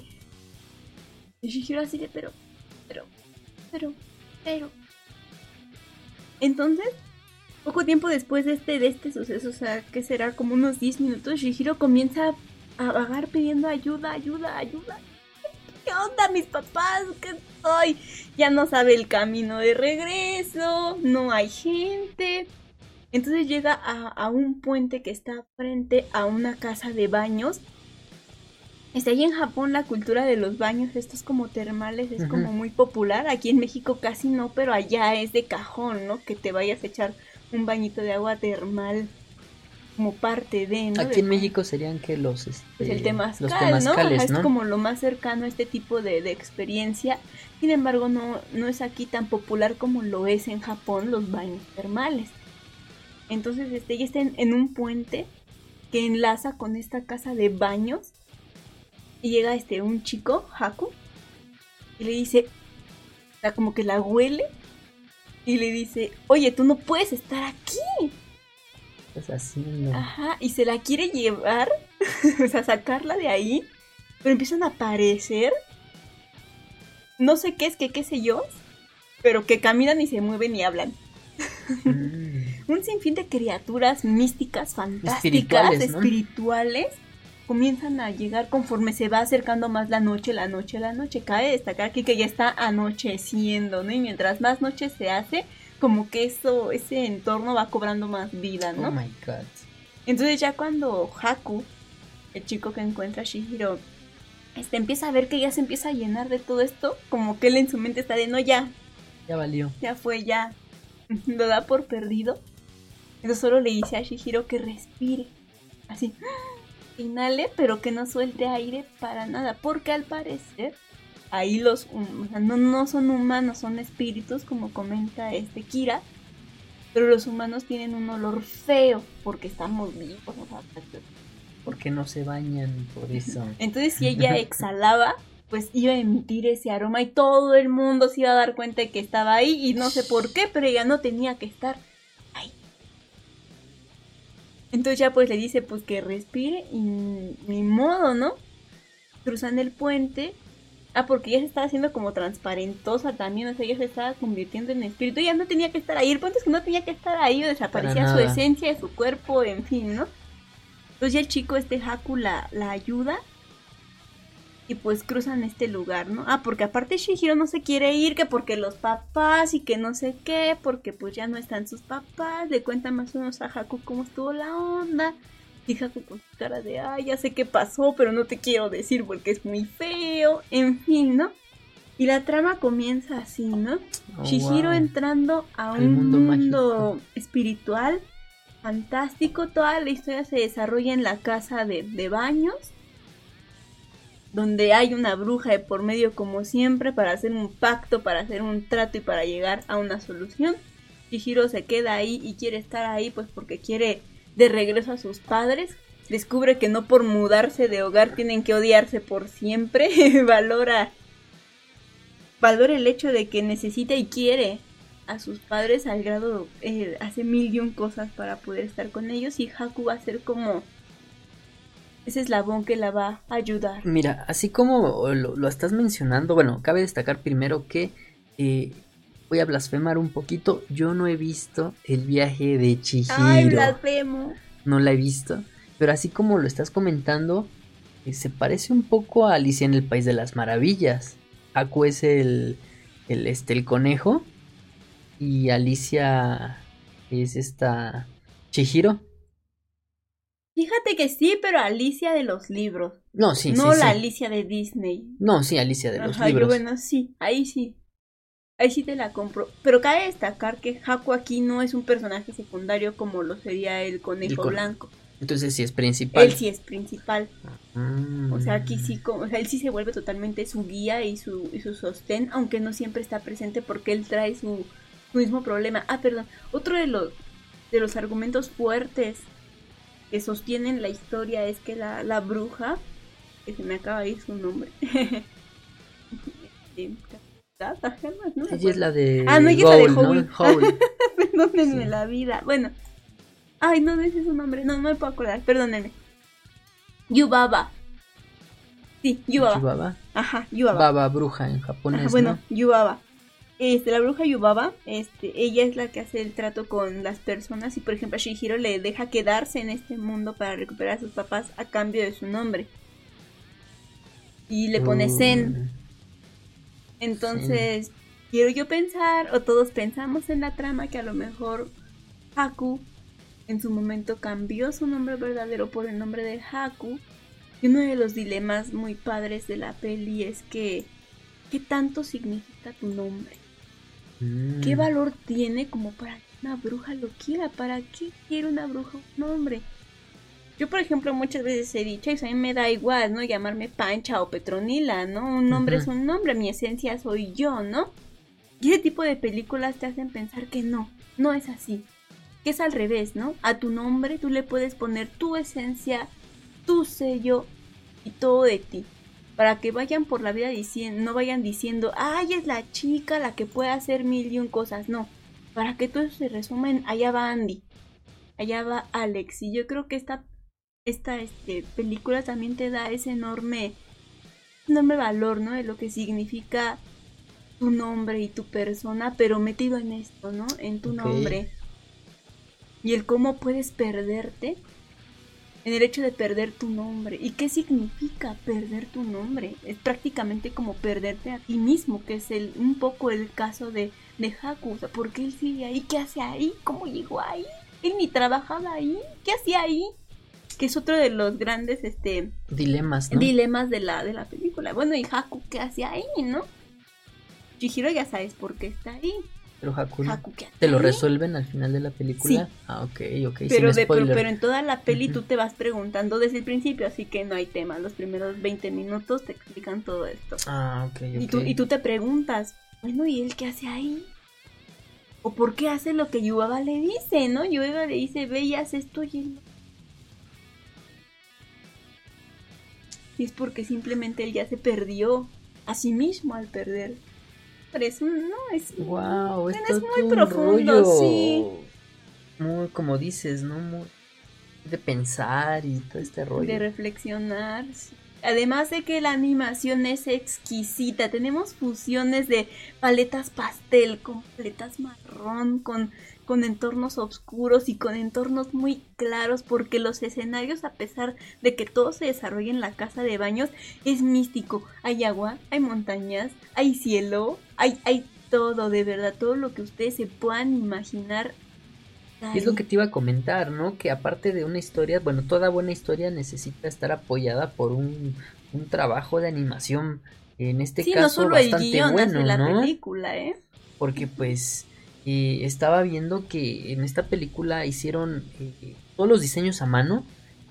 Y Shihiro así de, pero, pero, pero, pero. Entonces, poco tiempo después de este, de este suceso, o sea, que será como unos 10 minutos, Shihiro comienza a vagar pidiendo ayuda, ayuda, ayuda. ¿Qué onda, mis papás? ¿Qué soy? Ya no sabe el camino de regreso, no hay gente. Entonces llega a, a un puente que está frente a una casa de baños. Está ahí en Japón la cultura de los baños, estos como termales, es como muy popular. Aquí en México casi no, pero allá es de cajón, ¿no? Que te vayas a echar un bañito de agua termal como parte de, ¿no? aquí De- en México serían que los este, pues el temazcal, los ¿no? Es como lo más cercano a este tipo de, de experiencia. Sin embargo, no, no es aquí tan popular como lo es en Japón los baños termales. Entonces, este, ella está en, en un puente que enlaza con esta casa de baños. Y llega este un chico, Haku, y le dice, o sea, como que la huele. Y le dice, oye, tú no puedes estar aquí. ¿Qué estás haciendo? Ajá, y se la quiere llevar, o sea, sacarla de ahí, pero empiezan a aparecer, no sé qué es, que qué sé yo, pero que caminan y se mueven y hablan. Mm. Un sinfín de criaturas místicas, fantásticas, Espirituales, espirituales, comienzan a llegar conforme se va acercando más la noche, la noche, la noche. Cabe destacar aquí que ya está anocheciendo, ¿no? Y mientras más noche se hace, como que eso, ese entorno va cobrando más vida, ¿no? Oh my god. Entonces ya cuando Haku, el chico que encuentra a Shihiro, este, empieza a ver que ya se empieza a llenar de todo esto, como que él en su mente está de no ya, Ya valió. ya fue, ya, lo da por perdido. Entonces solo le dice a Shihiro que respire, así, inhale, pero que no suelte aire para nada, porque al parecer ahí los, o sea, no, no son humanos, son espíritus, como comenta este Kira, pero los humanos tienen un olor feo porque estamos vivos. o sea, ¿Por qué no se bañan por eso? Entonces si ella exhalaba, pues iba a emitir ese aroma y todo el mundo se iba a dar cuenta de que estaba ahí y no sé por qué, pero ella no tenía que estar ahí. Entonces ya pues le dice pues que respire y ni modo, ¿no? Cruzan el puente. Ah, porque ella se estaba haciendo como transparentosa también, o sea, ella se estaba convirtiendo en espíritu. Ella no tenía que estar ahí, el punto es que no tenía que estar ahí o desaparecía su esencia de su cuerpo, en fin, ¿no? Entonces ya el chico, este Haku, la, la ayuda. Y pues cruzan este lugar, ¿no? Ah, porque aparte Shihiro no se quiere ir, que porque los papás y que no sé qué, porque pues ya no están sus papás. Le cuenta más o menos a Haku cómo estuvo la onda. Y Haku con su cara de, ay, ya sé qué pasó, pero no te quiero decir porque es muy feo. En fin, ¿no? Y la trama comienza así, ¿no? Oh, Shihiro wow. entrando a un mundo espiritual fantástico. Toda la historia se desarrolla en la casa de, de baños, donde hay una bruja de por medio como siempre para hacer un pacto, para hacer un trato y para llegar a una solución. Shihiro se queda ahí y quiere estar ahí pues porque quiere de regreso a sus padres. Descubre que no por mudarse de hogar tienen que odiarse por siempre. Valora valora el hecho de que necesita y quiere a sus padres al grado, eh, hace mil y un cosas para poder estar con ellos y Haku va a ser como ese eslabón que la va a ayudar. Mira, así como lo, lo estás mencionando, bueno, cabe destacar primero que eh, voy a blasfemar un poquito. Yo no he visto el viaje de Chihiro. Ay, blasfemo. No la he visto. Pero así como lo estás comentando, eh, se parece un poco a Alicia en el País de las Maravillas. Haku es el, el, este, el conejo. Y Alicia es esta Chihiro. Fíjate que sí, pero Alicia de los libros. No, sí, no sí, la sí. Alicia de Disney. No, sí, Alicia de los Ajá, yo, libros. bueno, sí, ahí sí. Ahí sí te la compro. Pero cabe destacar que Haku aquí no es un personaje secundario como lo sería el conejo El con- blanco. Entonces sí es principal. Él sí es principal. Mm. O sea, aquí sí, como, o sea, él sí se vuelve totalmente su guía y su, y su sostén, aunque no siempre está presente porque él trae su, su mismo problema. Ah, perdón, otro de los, de los argumentos fuertes que sostienen la historia es que la, la bruja, que se me acaba de ir su nombre, Este, Gata, no Ella es la de. Ah, no, ella es la de Howl, ¿no? Howl. Perdónenme Sí. la vida. Bueno. Ay, no, es su nombre. No, no me puedo acordar. Perdónenme. Yubaba. Sí, Yubaba. Yubaba. Ajá, Yubaba. Baba bruja en japonés. Ajá, bueno, ¿no? Yubaba. Este, la bruja Yubaba, este, ella es la que hace el trato con las personas y por ejemplo a Shihiro le deja quedarse en este mundo para recuperar a sus papás a cambio de su nombre. Y le pone Zen. Mm, Entonces, quiero yo pensar, o todos pensamos en la trama, que a lo mejor Haku en su momento cambió su nombre verdadero por el nombre de Haku. Y uno de los dilemas muy padres de la peli es que, ¿qué tanto significa tu nombre? mm. ¿Qué valor tiene como para que una bruja lo quiera? ¿Para qué quiere una bruja un nombre? Yo, por ejemplo, muchas veces he dicho, eso a mí me da igual, ¿no? Llamarme Pancha o Petronila, ¿no? Un nombre es un nombre, mi esencia soy yo, ¿no? Y ese tipo de películas te hacen pensar que no, no es así. Que es al revés, ¿no? A tu nombre tú le puedes poner tu esencia, tu sello y todo de ti. Para que vayan por la vida diciendo, no vayan diciendo, ay, es la chica la que puede hacer mil y un cosas, no. Para que todo se resuma en, allá va Andy, allá va Alex. Y yo creo que esta, esta este, película también te da ese enorme, enorme valor, ¿no? De lo que significa tu nombre y tu persona, pero metido en esto, ¿no? En tu nombre. Y el cómo puedes perderte en el hecho de perder tu nombre. ¿Y qué significa perder tu nombre? Es prácticamente como perderte a ti mismo, que es el, un poco el caso de, de Haku. O sea, ¿por qué él sigue ahí? ¿Qué hace ahí? ¿Cómo llegó ahí? Él ni trabajaba ahí. ¿Qué hacía ahí? Que es otro de los grandes este, Dilemas, ¿no? dilemas de la, de la película. Bueno, y Haku, ¿qué hace ahí, no? Chihiro ya sabes por qué está ahí. Pero Haku. Haku, ¿qué hace ¿Te lo resuelven al final de la película? Sí. Ah, ok, ok. Pero, de, pero, pero en toda la peli tú te vas preguntando desde el principio, así que no hay tema. Los primeros 20 minutos te explican todo esto. Ah, ok, ok. Y, tú, y tú te preguntas, bueno, ¿y él qué hace ahí? ¿O por qué hace lo que Yubaba le dice, no? Yubaba le dice, ve y haz esto y él Y es porque simplemente él ya se perdió a sí mismo al perder. Pero es un- no, es... Wow, es muy un profundo, rollo sí. Muy, como dices, ¿no? Muy de pensar y todo este rollo. de reflexionar. Además de que la animación es exquisita, tenemos fusiones de paletas pastel con paletas marrón, con, con entornos oscuros y con entornos muy claros, porque los escenarios, a pesar de que todo se desarrolla en la casa de baños, es místico. Hay agua, hay montañas, hay cielo, hay, hay todo, de verdad, todo lo que ustedes se puedan imaginar. Y es lo que te iba a comentar, ¿no? Que aparte de una historia, bueno, toda buena historia necesita estar apoyada por un, un trabajo de animación. En este Sí, no caso, solo el bastante guion bueno, hace la ¿no? película, ¿eh? Porque pues eh, estaba viendo que en esta película hicieron eh, todos los diseños a mano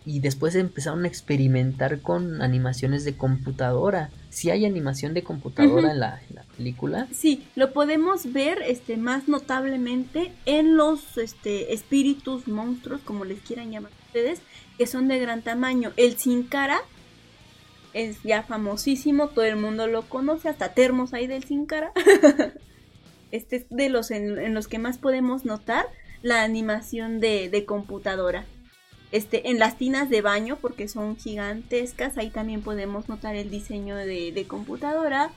y después empezaron a experimentar con animaciones de computadora. Si hay animación de computadora Ujú. en, la, en la película. Sí, lo podemos ver este más notablemente en los este espíritus monstruos, como les quieran llamar ustedes, que son de gran tamaño. El sin cara es ya famosísimo, todo el mundo lo conoce, hasta termos hay del sin cara. Este es de los en, en los que más podemos notar la animación de, de computadora. Este, en las tinas de baño, porque son gigantescas, ahí también podemos notar el diseño de, de computadora.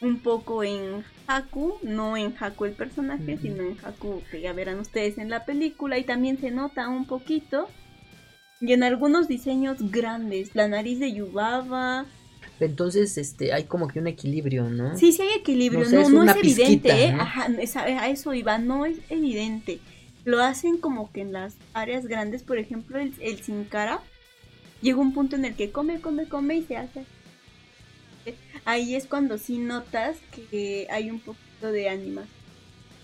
Un poco en Haku, no en Haku el personaje, sino en Haku que ya verán ustedes en la película. Y también se nota un poquito. Y en algunos diseños grandes, la nariz de Yubaba. Entonces, este, hay como que un equilibrio, ¿no? Sí, sí hay equilibrio, No es no una es evidente, pizquita, ¿eh? ¿no? Ajá, a eso iba, no es evidente. Lo hacen como que en las áreas grandes, por ejemplo, el, el sin cara, llega un punto en el que come, come, come y se hace. Ahí es cuando sí notas que hay un poquito de animación.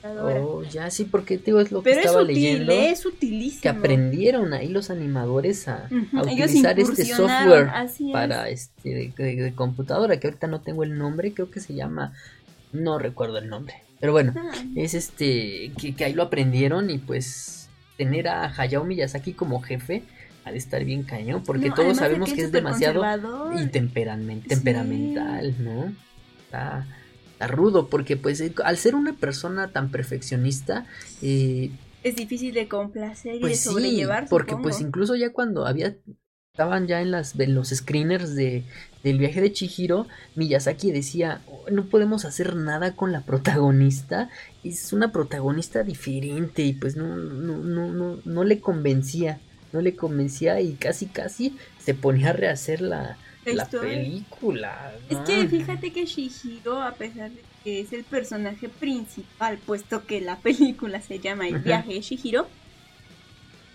Oh, ya, sí, porque digo, es lo que Pero es estaba sutil, leyendo. ¿eh? es utilísimo. Que aprendieron ahí los animadores a, utilizar este software es. para este de, de- de computadora, que ahorita no tengo el nombre, creo que se llama, no recuerdo el nombre. Pero bueno, Ah, es este, que, que ahí lo aprendieron y pues tener a Hayao Miyazaki como jefe ha de estar bien cañón, porque no, todos sabemos que es demasiado y temperamen- Sí. temperamental, ¿no? Está, está rudo, porque pues eh, al ser una persona tan perfeccionista, eh, Es difícil de complacer y pues de sí, sobrellevar. porque supongo. pues incluso ya cuando había estaban ya en las los screeners de del viaje de Chihiro, Miyazaki decía, "Oh, no podemos hacer nada con la protagonista, es una protagonista diferente y pues no no no no, no le convencía, no le convencía y casi casi se ponía a rehacer la, La película. Es que fíjate que Shihiro, a pesar de que es el personaje principal, puesto que la película se llama El viaje de Shihiro,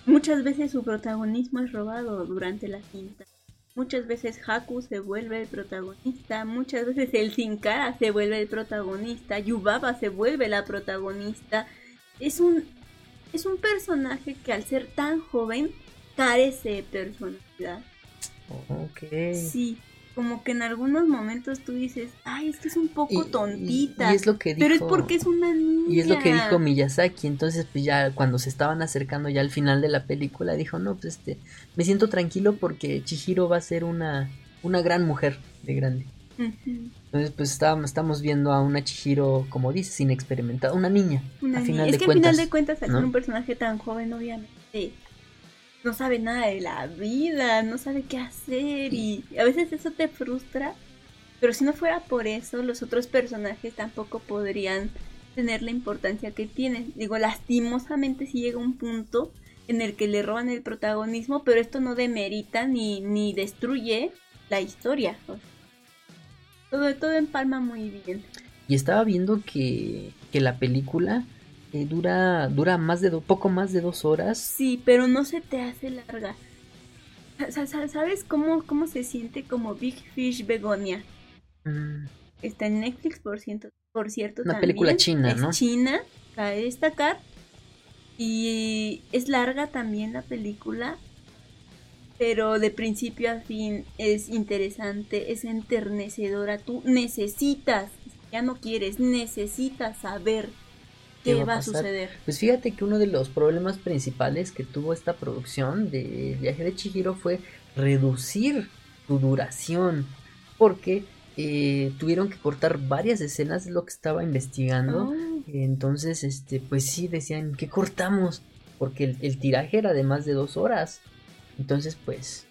muchas veces su protagonismo es robado durante la cinta. Muchas veces Haku se vuelve el protagonista, muchas veces el Sin Cara se vuelve el protagonista, Yubaba se vuelve la protagonista. Es un, es un personaje que al ser tan joven carece de personalidad. Ok. Sí, como que en algunos momentos tú dices, ay, es que es un poco Y- tontita. y es lo que Pero es dijo- porque es una niña. Y es lo que dijo Miyazaki, entonces pues ya cuando se estaban acercando ya al final de la película dijo, no, pues este, me siento tranquilo porque Chihiro va a ser una, una gran mujer de grande. Entonces pues estábamos, estamos viendo a una Chihiro, como dices, inexperimentada, una niña, una a niña. final Es de que cuentas. al final de cuentas, al ¿no? ser un personaje tan joven, obviamente, no sabe nada de la vida, no sabe qué hacer y a veces eso te frustra. Pero si no fuera por eso, los otros personajes tampoco podrían tener la importancia que tienen. Digo, lastimosamente si llega un punto en el que le roban el protagonismo, pero esto no demerita ni, ni destruye la historia. Todo, todo empalma muy bien. Y estaba viendo que, que la película eh, dura, dura más de do- poco más de dos horas. Sí, pero no se te hace larga. Sa- sa- ¿Sabes cómo, cómo se siente como Big Fish Begonia? Mm, Está en Netflix, por cierto. Por cierto Una también. película china, es ¿no? China, cabe destacar. Y es larga también la película. Pero de principio a fin es interesante, es enternecedora. Tú necesitas, ya no quieres, necesitas saber ¿Qué va a va a pasar? suceder. Pues fíjate que uno de los problemas principales que tuvo esta producción de Viaje de Chihiro fue reducir su duración, porque eh, tuvieron que cortar varias escenas, es lo que estaba investigando. Oh. Entonces, este, pues sí, decían, ¿qué cortamos? Porque el, el tiraje era de más de dos horas. Entonces, pues,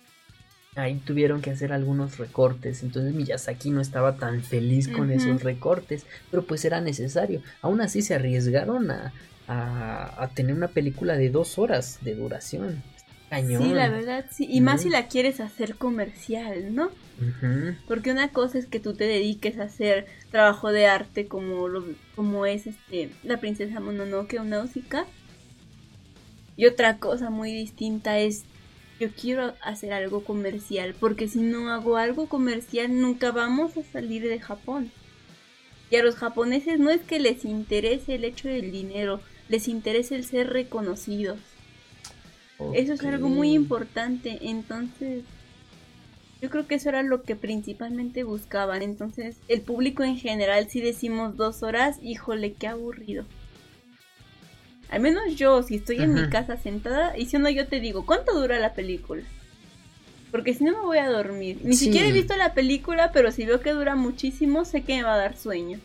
ahí tuvieron que hacer algunos recortes. Entonces Miyazaki no estaba tan feliz con esos recortes, pero pues era necesario. Aún así se arriesgaron a, a, a tener una película de dos horas de duración. Cañón. Sí, la verdad, sí. Y más si la quieres hacer comercial, ¿no? Porque una cosa es que tú te dediques a hacer trabajo de arte como lo, como es este la princesa Mononoke o Náusica. Y otra cosa muy distinta es yo quiero hacer algo comercial, porque si no hago algo comercial nunca vamos a salir de Japón. Y a los japoneses no es que les interese el hecho del dinero, les interesa el ser reconocidos. Eso es algo muy importante. Entonces, yo creo que eso era lo que principalmente buscaban. Entonces, el público en general, si decimos dos horas, híjole, qué aburrido. Al menos yo, si estoy en mi casa sentada, y si no, yo te digo, ¿cuánto dura la película? Porque si no me voy a dormir. Ni Sí. siquiera he visto la película, pero si veo que dura muchísimo, sé que me va a dar sueño.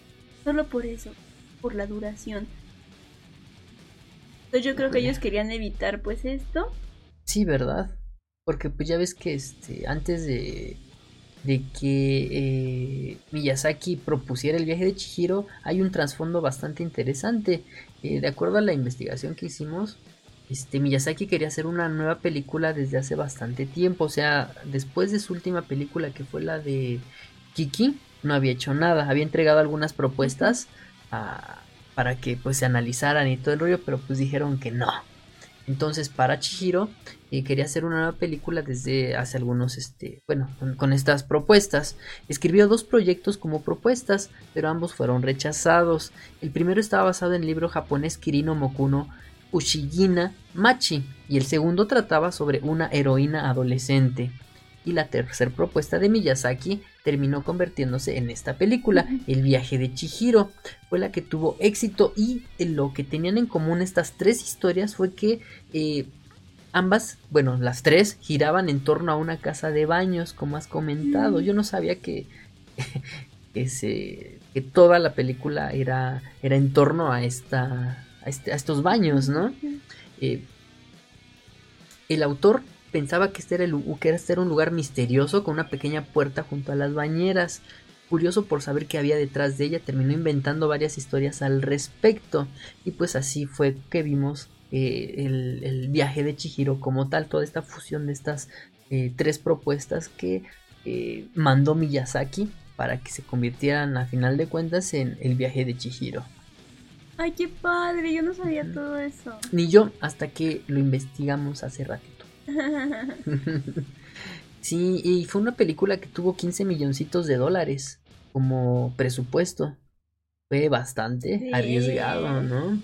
Solo por eso. por la duración. Entonces yo creo que ellos querían evitar pues esto. Sí, ¿verdad? Porque pues ya ves que este antes de de que eh, Miyazaki propusiera el viaje de Chihiro hay un trasfondo bastante interesante. Eh, de acuerdo a la investigación que hicimos, este, Miyazaki quería hacer una nueva película desde hace bastante tiempo. O sea, después de su última película que fue la de Kiki, no había hecho nada. Había entregado algunas propuestas para que pues se analizaran y todo el rollo, pero pues dijeron que no. Entonces para Chihiro eh, quería hacer una nueva película desde hace algunos, este, bueno, con, estas propuestas. Escribió dos proyectos como propuestas, pero ambos fueron rechazados. El primero estaba basado en el libro japonés Kirino Mokuno Ushigina Machi y el segundo trataba sobre una heroína adolescente. Y la tercera propuesta de Miyazaki terminó convirtiéndose en esta película, El viaje de Chihiro. Fue la que tuvo éxito y lo que tenían en común estas tres historias fue que eh, ambas, bueno, las tres giraban en torno a una casa de baños, como has comentado. Yo no sabía que, que, que toda la película era, era en torno a, esta, a, este, a estos baños, ¿no? Eh, el autor pensaba que este, era el, que este era un lugar misterioso con una pequeña puerta junto a las bañeras. Curioso por saber qué había detrás de ella, terminó inventando varias historias al respecto. Y pues así fue que vimos eh, el, viaje de Chihiro como tal, toda esta fusión de estas eh, tres propuestas que eh, mandó Miyazaki para que se convirtieran a final de cuentas en el viaje de Chihiro. Ay, qué padre, yo no sabía todo eso. Ni yo, hasta que lo investigamos hace ratito. sí, y fue una película que tuvo 15 milloncitos de dólares como presupuesto. Fue bastante arriesgado, ¿no?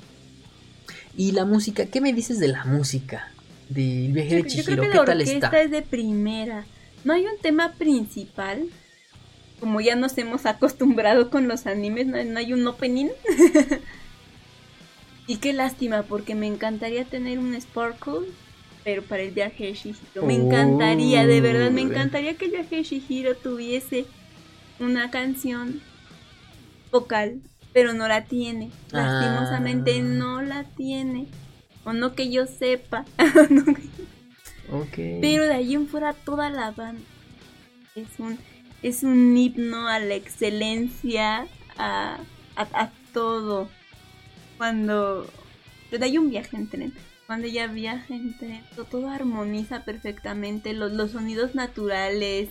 Y la música, ¿qué me dices de la música? Del viaje de Chihiro, ¿qué tal está? es de primera. No hay un tema principal. Como ya nos hemos acostumbrado con los animes, no, no hay un opening. y qué lástima, porque me encantaría tener un Sparkle pero para el viaje de Shihiro. Me encantaría, de verdad, me encantaría que el viaje de Shihiro tuviese una canción vocal, pero no la tiene. Lastimosamente ah. no la tiene. O no que yo sepa. Pero de ahí en fuera toda la banda es un, es un himno a la excelencia, a, a, todo. Cuando... Pero hay un viaje en tren cuando ella viaja entre todo armoniza perfectamente, los, los sonidos naturales,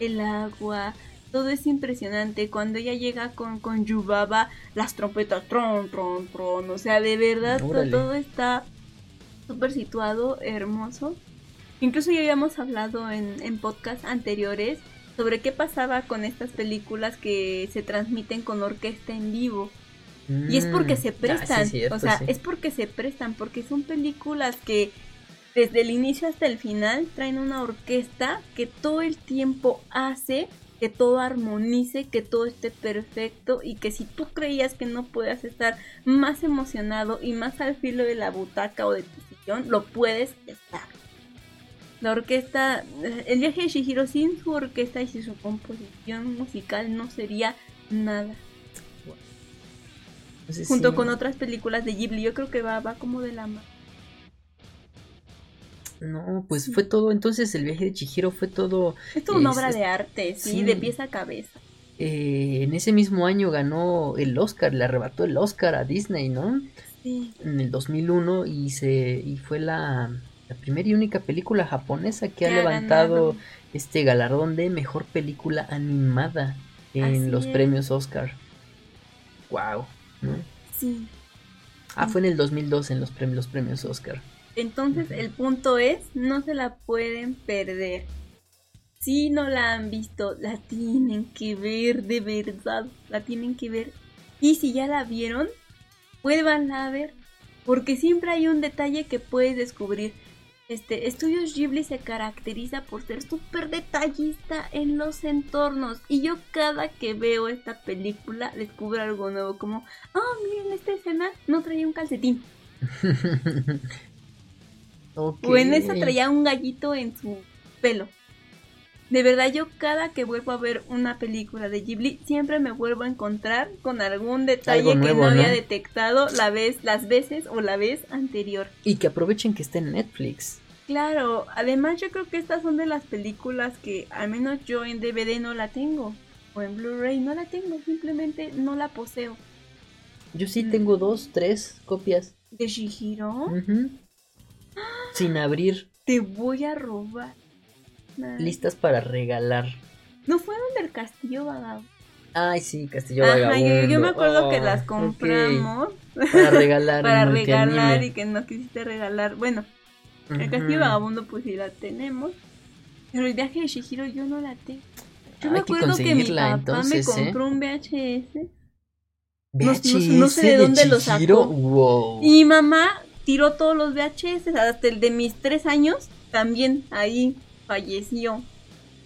el agua, todo es impresionante. Cuando ella llega con, con Yubaba, las trompetas, tron, tron, tron, o sea, de verdad todo, está súper situado, hermoso. Incluso ya habíamos hablado en, en podcasts anteriores sobre qué pasaba con estas películas que se transmiten con orquesta en vivo y es porque se mm, prestan, o sea, es porque se prestan, porque son películas que desde el inicio hasta el final traen una orquesta que todo el tiempo hace que todo armonice, que todo esté perfecto y que si tú creías que no puedas estar más emocionado y más al filo de la butaca o de tu sillón, lo puedes estar. La orquesta, el viaje de Shihiro sin su orquesta y sin su composición musical no sería nada. Junto con otras películas de Ghibli, yo creo que va, va como de la mano. No, pues fue todo, entonces el viaje de Chihiro fue todo... Es toda una obra de arte, sí, de pieza a cabeza. Eh, en ese mismo año ganó el Oscar, le arrebató el Oscar a Disney, ¿no? Sí. En el 2001 y, se, y fue la, la primera y única película japonesa que ha levantado este galardón de mejor película animada en los premios Oscar. ¡Wow! Sí. Ah, fue en el 2002 en los premios, los premios Oscar. Entonces el punto es, no se la pueden perder. Si no la han visto, la tienen que ver, de verdad, la tienen que ver. Y si ya la vieron, vuelvan a ver, porque siempre hay un detalle que puedes descubrir. Este, Estudios Ghibli se caracteriza por ser súper detallista en los entornos. Y yo cada que veo esta película descubro algo nuevo. Como, oh, miren, esta escena no traía un calcetín. O en esa traía un gallito en su pelo. De verdad, yo cada que vuelvo a ver una película de Ghibli, siempre me vuelvo a encontrar con algún detalle que no había ¿no? detectado la vez, las veces o la vez anterior. Y que aprovechen que está en Netflix. Claro, además yo creo que estas son de las películas que al menos yo en DVD no la tengo. O en Blu-ray no la tengo, simplemente no la poseo. Yo sí tengo dos, tres copias. ¿De Shihiro? Sin abrir, Te voy a robar. Nah. listas para regalar. ¿No fueron del Castillo Vagabundo? Ay, sí, Castillo Ajá, Vagabundo. yo, yo me acuerdo que Oh, las compramos Para regalar. para regalar y que no quisiste regalar. Bueno, el. Castillo Vagabundo pues sí la tenemos. Pero el viaje de Shihiro yo no la tengo. Yo me Hay acuerdo que mi papá entonces, me ¿eh? compró un VHS No- no- VHS no sé de dónde lo Chihiro, sacó. Wow. y mamá tiró todos los VHS, hasta el de mis tres años también ahí falleció.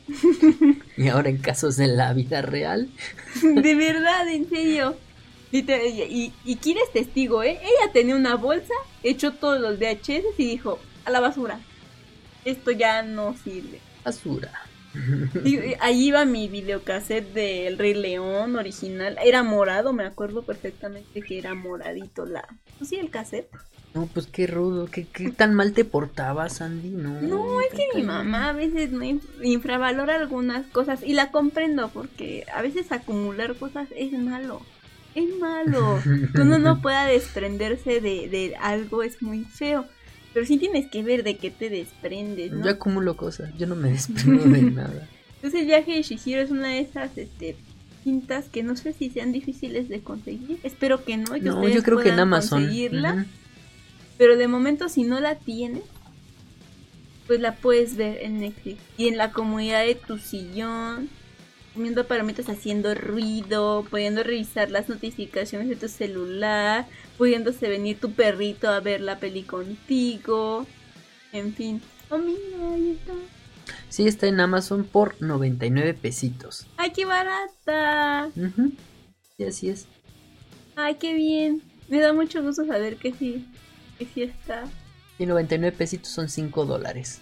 Y ahora en casos de la vida real. De verdad, en serio. Y, te- y, y- y Kira es testigo, ¿eh? Ella tenía una bolsa, echó todos los VHS y dijo, a la basura. Esto ya no sirve. Basura. Y- y ahí iba mi videocassette del Rey León original. Era morado, me acuerdo perfectamente que era moradito la... pues sí, el cassette. No, pues qué rudo. ¿Qué, qué tan mal te portabas, Andy? No, No, es que mi mamá a veces no inf- infravalora algunas cosas y la comprendo porque a veces acumular cosas es malo. Es malo. Que uno no pueda desprenderse de, de algo es muy feo. Pero sí tienes que ver de qué te desprendes, ¿no? Yo acumulo cosas. Yo no me desprendo de nada. Entonces el viaje de Shihiro es una de esas este, cintas que no sé si sean difíciles de conseguir. Espero que no. que No, yo creo que en Amazon. conseguirla. Pero de momento, si no la tienes, pues la puedes ver en Netflix. Y en la comunidad de tu sillón, comiendo palomitas haciendo ruido, pudiendo revisar las notificaciones de tu celular, pudiéndose venir tu perrito a ver la peli contigo. En fin. Oh, mira, ahí está. Sí, está en Amazon por 99 pesitos. ¡Ay, qué barata! Ujú. Sí, así es. ¡Ay, qué bien! Me da mucho gusto saber que sí, que sí está. Y 99 pesitos son 5 dólares.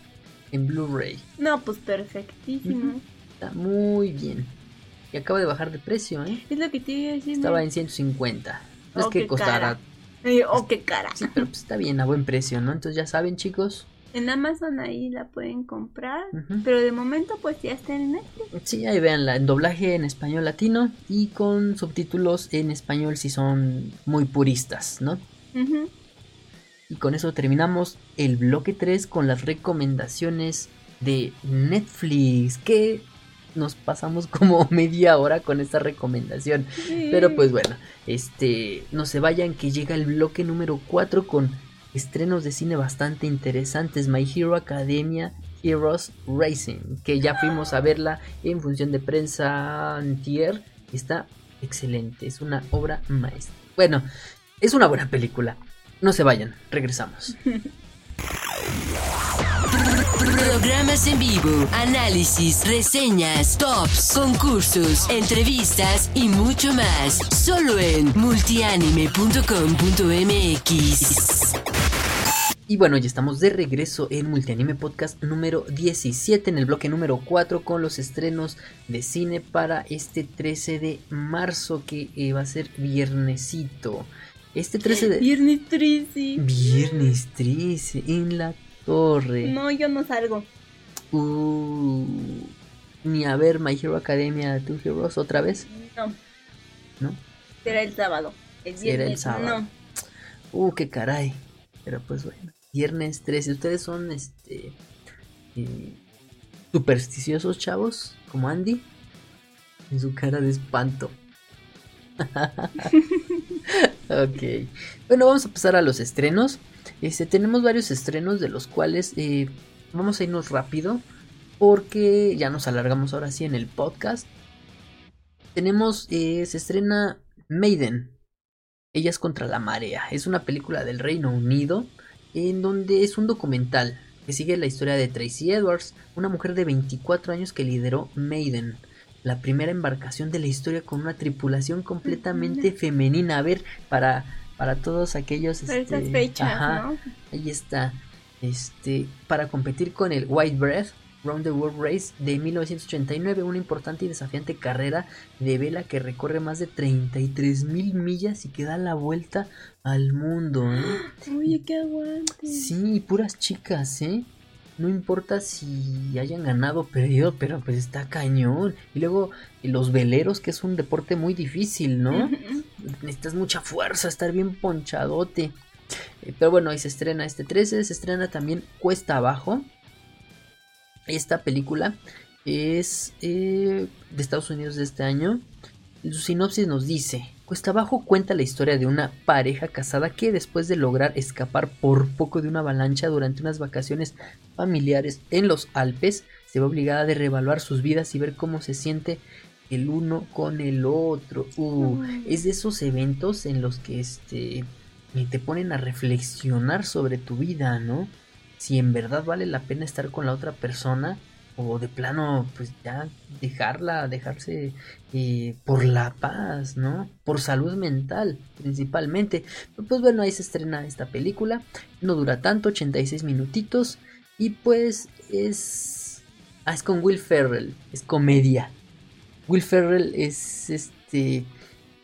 En Blu-ray. No, pues perfectísimo. Está muy bien. Y acaba de bajar de precio, ¿eh? Es lo que te iba a decir. Estaba en 150. No es Oh, que qué costara. Oh, qué cara. Sí, pero pues está bien, a buen precio, ¿no? Entonces ya saben, chicos. En Amazon ahí la pueden comprar. Pero de momento, pues ya está en Netflix. Sí, ahí veanla, en doblaje en español latino y con subtítulos en español si son muy puristas, ¿no? Ujú. Y con eso terminamos el bloque 3 con las recomendaciones de Netflix, que nos pasamos como media hora con esta recomendación. Pero pues bueno, este, no se vayan que llega el bloque número 4 con estrenos de cine bastante interesantes. My Hero Academia Heroes Racing, que ya fuimos a verla en función de prensa antier. Está excelente, es una obra maestra. Bueno, es una buena película. No se vayan, regresamos. Programas en vivo, análisis, reseñas, tops, concursos, entrevistas y mucho más. Solo en multianime.com.mx. Y bueno, ya estamos de regreso en Multianime Podcast número 17, en el bloque número 4, con los estrenos de cine para este 13 de marzo, que eh, va a ser viernesito. Este 13 de... Viernes 13. Viernes 13, en la torre. No, yo no salgo. Uh, ni a ver My Hero Academia Two Heroes otra vez, No. ¿no? Será el sábado. El Será el viernes. sábado. No. Uh, qué caray. Pero pues bueno, viernes 13. ¿Ustedes son este eh, supersticiosos, chavos? Como Andy. En su cara de espanto. Ok. Bueno, vamos a pasar a los estrenos. Este, tenemos varios estrenos de los cuales eh, vamos a irnos rápido. Porque ya nos alargamos ahora sí en el podcast. Tenemos, eh, se estrena Maiden. Ellas contra la marea. Es una película del Reino Unido en donde es un documental que sigue la historia de Tracy Edwards, una mujer de 24 años que lideró Maiden, la primera embarcación de la historia con una tripulación completamente femenina. A ver, para, para todos aquellos... Para este, esas fechas, ajá, ¿no? Ahí está. Este, para competir con el White Breath, Round the World Race de 1989, una importante y desafiante carrera de vela que recorre más de 33 mil millas y que da la vuelta al mundo. ¿eh? Oye, qué aguante. Sí, puras chicas, ¿eh? No importa si hayan ganado o perdido, pero pues está cañón. Y luego los veleros, que es un deporte muy difícil, ¿no? Necesitas mucha fuerza, estar bien ponchadote. Eh, Pero bueno, ahí se estrena este 13, se estrena también Cuesta Abajo. Esta película es eh, de Estados Unidos de este año. Su sinopsis nos dice, Cuesta Abajo cuenta la historia de una pareja casada que después de lograr escapar por poco de una avalancha durante unas vacaciones familiares en los Alpes, se ve obligada de reevaluar sus vidas y ver cómo se siente el uno con el otro. Uh, es de esos eventos en los que este te ponen a reflexionar sobre tu vida, ¿no? Si en verdad vale la pena estar con la otra persona o de plano, pues ya dejarla, dejarse eh, por la paz, ¿no? Por salud mental, principalmente. Pues bueno, ahí se estrena esta película. No dura tanto, 86 minutitos. Y pues es... Ah, es con Will Ferrell, es comedia. Will Ferrell es este...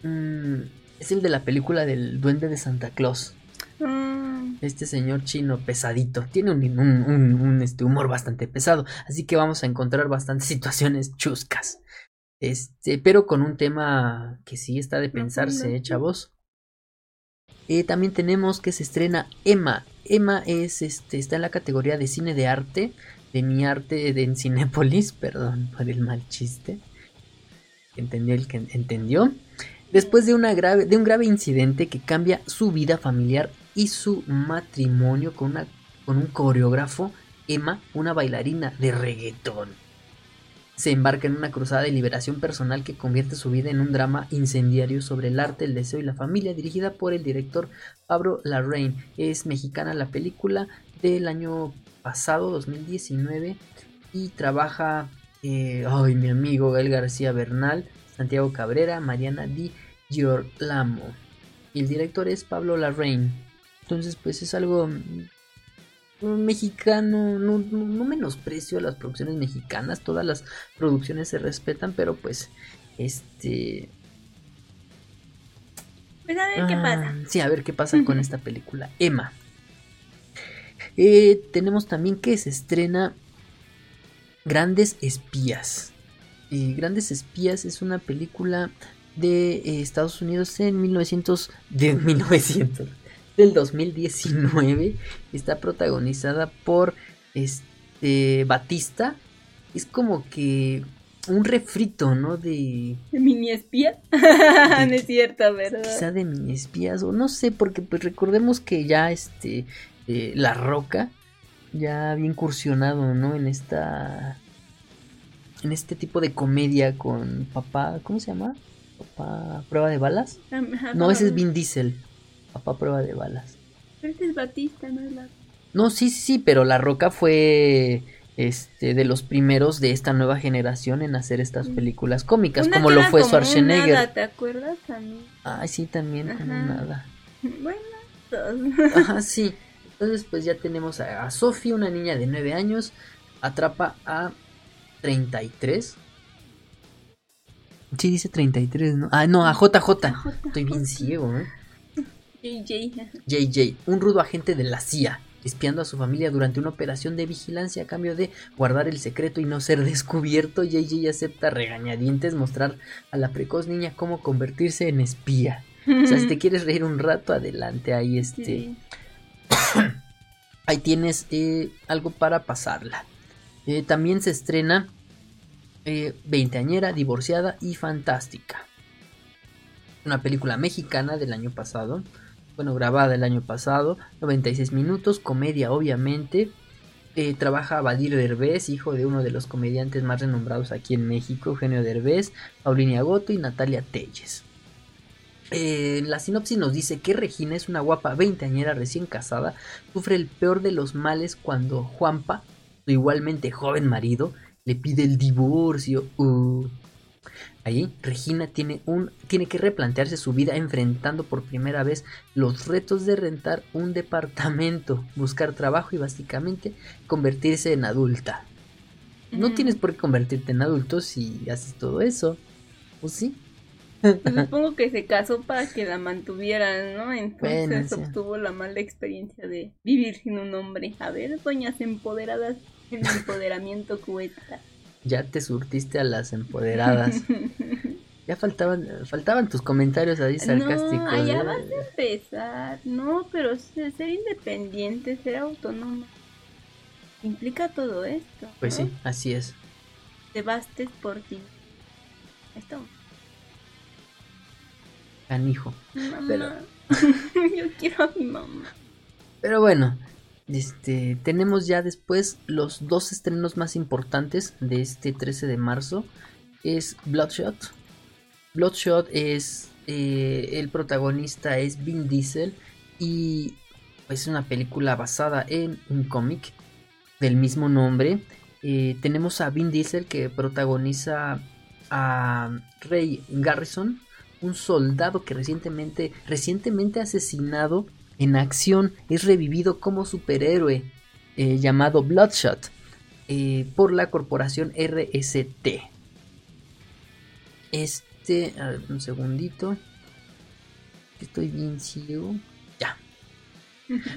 mm, es el de la película del Duende de Santa Claus. Mm, Este señor chino pesadito. Tiene un, un- un- un, este, humor bastante pesado. Así que vamos a encontrar bastantes situaciones chuscas. Este, pero con un tema que sí está de pensarse. ¿eh, chavos. Eh, también tenemos que se estrena Emma. Emma es, este, está en la categoría de cine de arte. De mi arte de en Cinépolis. Perdón por el mal chiste. Entendió el que entendió. Después de, una grave, de un grave incidente que cambia su vida familiar y su matrimonio con, una, con un coreógrafo, Emma, una bailarina de reggaetón. Se embarca en una cruzada de liberación personal que convierte su vida en un drama incendiario sobre el arte, el deseo y la familia, dirigida por el director Pablo Larraín. Es mexicana la película del año pasado, 2019, y trabaja, eh, ay, mi amigo Gael García Bernal, Santiago Cabrera, Mariana Di Giorlamo. Y el director es Pablo Larraín. Entonces, pues es algo mm, mexicano. No, no, no menosprecio a las producciones mexicanas. Todas las producciones se respetan, pero pues, este. Pues a ver qué ah, pasa. Sí, a ver qué pasa con esta película. Emma. Eh, tenemos también que se estrena Grandes Espías. Y Grandes Espías es una película de eh, Estados Unidos en 1900 de 1900 del 2019 está protagonizada por este Batista es como que un refrito no de ¿Mini espía? no es cierto, ¿verdad? quizá de mini espías o no sé porque pues recordemos que ya este eh, la roca ya había incursionado no en esta en este tipo de comedia con papá cómo se llama papá prueba de balas no ese es. Vin Diesel papá prueba de balas Pero este es Batista, no es la... no sí sí sí pero la roca fue este de los primeros de esta nueva generación en hacer estas películas cómicas Una como lo fue como Schwarzenegger hada, ¿Te acuerdas también? ay sí también como Ajá. nada Bueno, dos. Ajá, sí. Entonces, pues ya tenemos a, a Sophie, una niña de 9 años, atrapa a 33. Sí, dice 33, ¿no? Ah, no, a JJ. Estoy bien ciego, ¿eh? JJ. JJ, un rudo agente de la CIA, espiando a su familia durante una operación de vigilancia a cambio de guardar el secreto y no ser descubierto. JJ acepta regañadientes mostrar a la precoz niña cómo convertirse en espía. O sea, si te quieres reír un rato, adelante, ahí este... Sí. Ahí tienes eh, algo para pasarla. Eh, también se estrena eh, Veinteañera, Divorciada y Fantástica. Una película mexicana del año pasado. Bueno, grabada el año pasado. 96 minutos, comedia obviamente. Eh, trabaja Badir Derbez, hijo de uno de los comediantes más renombrados aquí en México, Eugenio Derbez, Paulina Goto y Natalia Telles. Eh, la sinopsis nos dice que Regina es una guapa veinteañera recién casada, sufre el peor de los males cuando Juanpa, su igualmente joven marido, le pide el divorcio. Uh. Allí, Regina tiene, un, tiene que replantearse su vida enfrentando por primera vez los retos de rentar un departamento, buscar trabajo y básicamente convertirse en adulta. No tienes por qué convertirte en adulto si haces todo eso. ¿O sí? Pues supongo que se casó para que la mantuvieran, ¿no? Entonces Bueno, sí. obtuvo la mala experiencia de vivir sin un hombre. A ver, doñas empoderadas, el empoderamiento cuesta. Ya te surtiste a las empoderadas. Ya faltaban, faltaban tus comentarios ahí sarcásticos. No, allá ¿eh? vas a empezar. No, pero ser independiente, ser autónoma, implica todo esto. Pues ¿no? sí, así es. Te bastes por ti. Esto. Canijo. Mamá. Pero- Yo quiero a mi mamá. Pero bueno, este, tenemos ya después los dos estrenos más importantes de este 13 de marzo. Es Bloodshot. Bloodshot es eh, el protagonista es Vin Diesel y es una película basada en un cómic del mismo nombre. Eh, tenemos a Vin Diesel que protagoniza a Ray Garrison, un soldado que recientemente, recientemente asesinado en acción es revivido como superhéroe eh, llamado Bloodshot eh, por la corporación RST. Este, un segundito. Estoy bien ciego.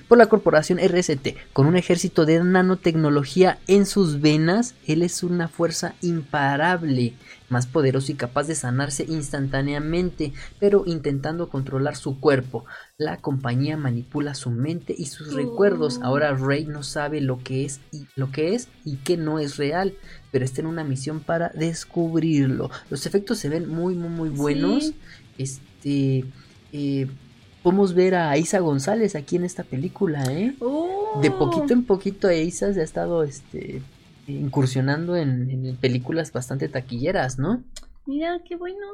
Por la corporación RST, con un ejército de nanotecnología en sus venas, él es una fuerza imparable, más poderoso y capaz de sanarse instantáneamente, pero intentando controlar su cuerpo. La compañía manipula su mente y sus Oh. recuerdos. Ahora Rey no sabe lo que es y lo que es y que no es real, pero está en una misión para descubrirlo. Los efectos se ven muy muy muy buenos. Sí. Este eh, podemos ver a Isa González aquí en esta película, ¿eh? Oh. De poquito en poquito Isa se ha estado este incursionando en, en películas bastante taquilleras, ¿no? Mira, qué bueno.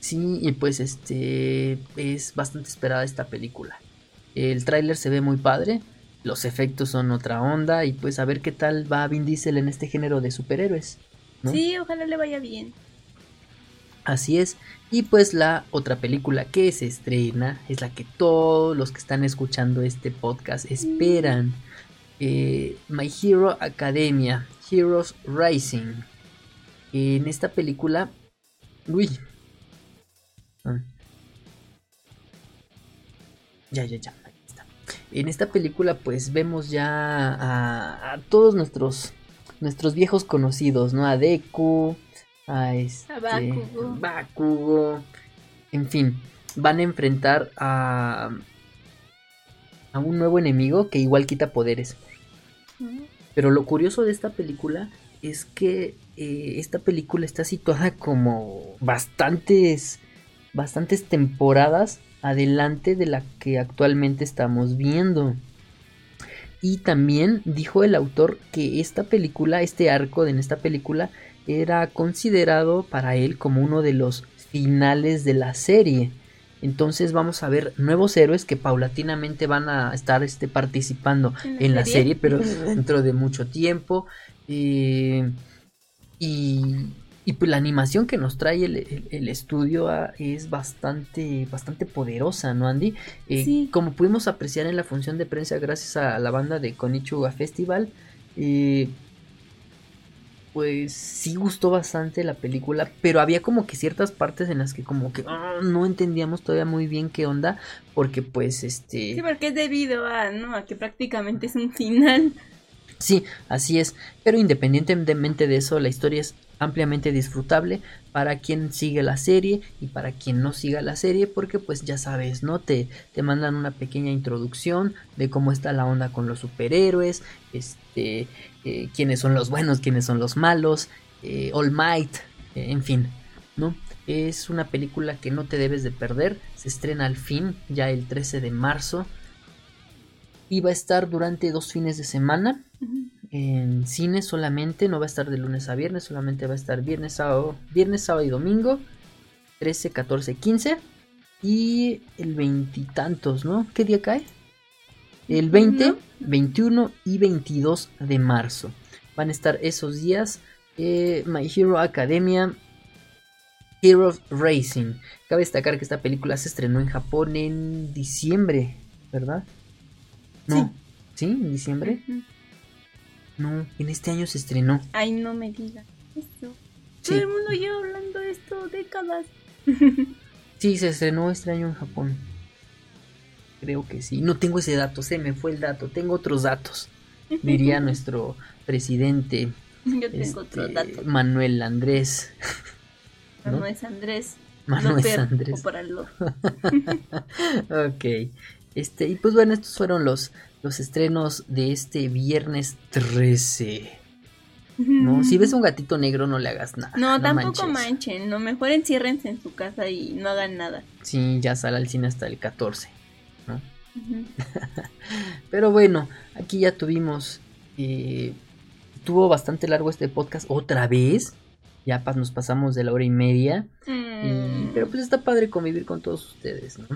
Sí, y pues este es bastante esperada esta película. El tráiler se ve muy padre, los efectos son otra onda y pues a ver qué tal va Vin Diesel en este género de superhéroes. ¿no? Sí, ojalá le vaya bien. Así es. Y pues la otra película que se estrena es la que todos los que están escuchando este podcast esperan. Eh, My Hero Academia, Heroes Rising. En esta película... Uy. Ah. Ya, ya, ya. ahí está. En esta película pues vemos ya a, a todos nuestros, nuestros viejos conocidos, ¿no? A Deku, a este... A Bakugo. Bakugo. En fin, van a enfrentar a... A un nuevo enemigo que igual quita poderes. Mm. Pero lo curioso de esta película es que eh, esta película está situada como bastantes, bastantes temporadas adelante de la que actualmente estamos viendo. Y también dijo el autor que esta película, este arco de en esta película, era considerado para él como uno de los finales de la serie. Entonces vamos a ver nuevos héroes que paulatinamente van a estar este, participando ¿En la en la serie? serie, pero dentro de mucho tiempo. eh, y, y pues la animación que nos trae el, el- el estudio ah, es bastante, bastante poderosa, ¿no, Andy? Eh, Sí. Como pudimos apreciar en la función de prensa gracias a la banda de Konichiwa Festival, eh, pues sí gustó bastante la película, pero había como que ciertas partes en las que como que ah, no entendíamos todavía muy bien qué onda, porque pues este... Sí, porque es debido a, ¿no? A que prácticamente es un final. Sí, así es. Pero independientemente de eso, la historia es ampliamente disfrutable para quien sigue la serie y para quien no siga la serie, porque pues ya sabes, ¿no? Te, te mandan una pequeña introducción de cómo está la onda con los superhéroes, este, eh, quiénes son los buenos, quiénes son los malos, eh, All Might, eh, en fin, ¿no? Es una película que no te debes de perder, se estrena al fin, ya el 13 de marzo, y va a estar durante dos fines de semana en cine solamente, no va a estar de lunes a viernes, solamente va a estar viernes, sábado, viernes, sábado y domingo, 13, 14, 15 y el veintitantos, ¿no? ¿Qué día cae? El 20, Ujú. 21 y 22 de marzo. Van a estar esos días eh, My Hero Academia Heroes Racing. Cabe destacar que esta película se estrenó en Japón en diciembre, ¿verdad? No. ¿Sí? ¿En diciembre? No, en este año se estrenó. Ay, no me digas eso. Sí. Todo el mundo lleva hablando de esto décadas. Sí, se estrenó este año en Japón. Creo que sí. No tengo ese dato, se me fue el dato. Tengo otros datos. Diría nuestro presidente Yo tengo este, datos. Manuel Andrés. No, ¿no? no es Andrés. Manuel López, Andrés. o para ok. Este, y pues bueno, estos fueron los, los estrenos de este viernes 13. ¿no? Si ves un gatito negro, no le hagas nada. No, tampoco manches. manchen. No, mejor enciérrense en su casa y no hagan nada. Sí, ya sale al cine hasta el 14. Pero bueno, aquí ya tuvimos. eh, tuvo bastante largo este podcast otra vez. Ya pas- nos pasamos de la hora y media. y- Mm. pero pues está padre convivir con todos ustedes, ¿no?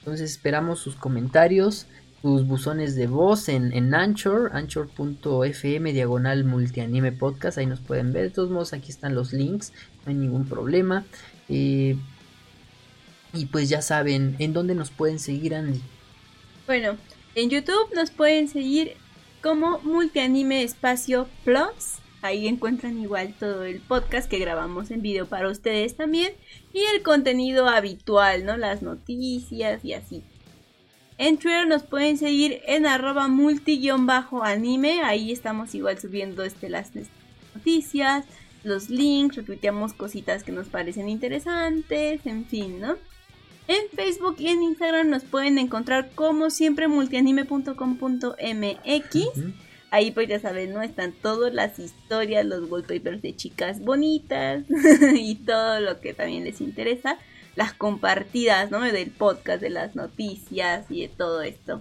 Entonces esperamos sus comentarios, sus buzones de voz en, en Anchor, anchor.fm diagonal multianime podcast. Ahí nos pueden ver. De todos modos, aquí están los links. No hay ningún problema. Eh, y pues ya saben, ¿en dónde nos pueden seguir, Andy? Bueno, en YouTube nos pueden seguir como Multianime Espacio Plus. Ahí encuentran igual todo el podcast que grabamos en video para ustedes también. Y el contenido habitual, ¿no? Las noticias y así. En Twitter nos pueden seguir en arroba multi-anime. Ahí estamos igual subiendo este, las noticias, los links, retuiteamos cositas que nos parecen interesantes, en fin, ¿no? En Facebook y en Instagram nos pueden encontrar como siempre multianime.com.mx. Ahí pues ya saben, ¿no? Están todas las historias, los wallpapers de chicas bonitas y todo lo que también les interesa. Las compartidas, ¿no? Del podcast, de las noticias y de todo esto.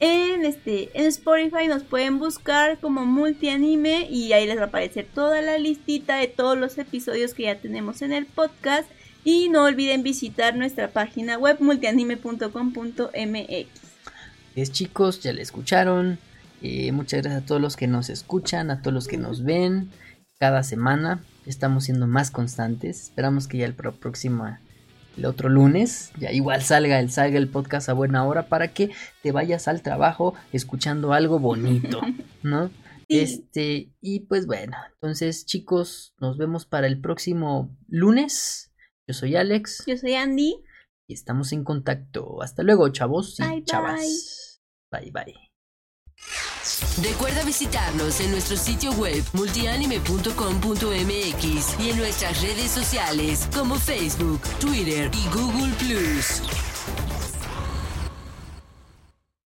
En este, en Spotify nos pueden buscar como multianime y ahí les va a aparecer toda la listita de todos los episodios que ya tenemos en el podcast. Y no olviden visitar nuestra página web multianime.com.mx. Es chicos, ya le escucharon. Eh, muchas gracias a todos los que nos escuchan, a todos los que nos ven cada semana. Estamos siendo más constantes. Esperamos que ya el próximo, el otro lunes, ya igual salga el, salga el podcast a buena hora para que te vayas al trabajo escuchando algo bonito, ¿no? Sí. Este, y pues bueno, entonces chicos, nos vemos para el próximo lunes. Yo soy Alex Yo soy Andy. y estamos en contacto. Hasta luego, chavos y Bye, bye. chavas. Bye bye. Recuerda visitarnos en nuestro sitio web multianime.com.mx y en nuestras redes sociales como Facebook, Twitter y Google Plus.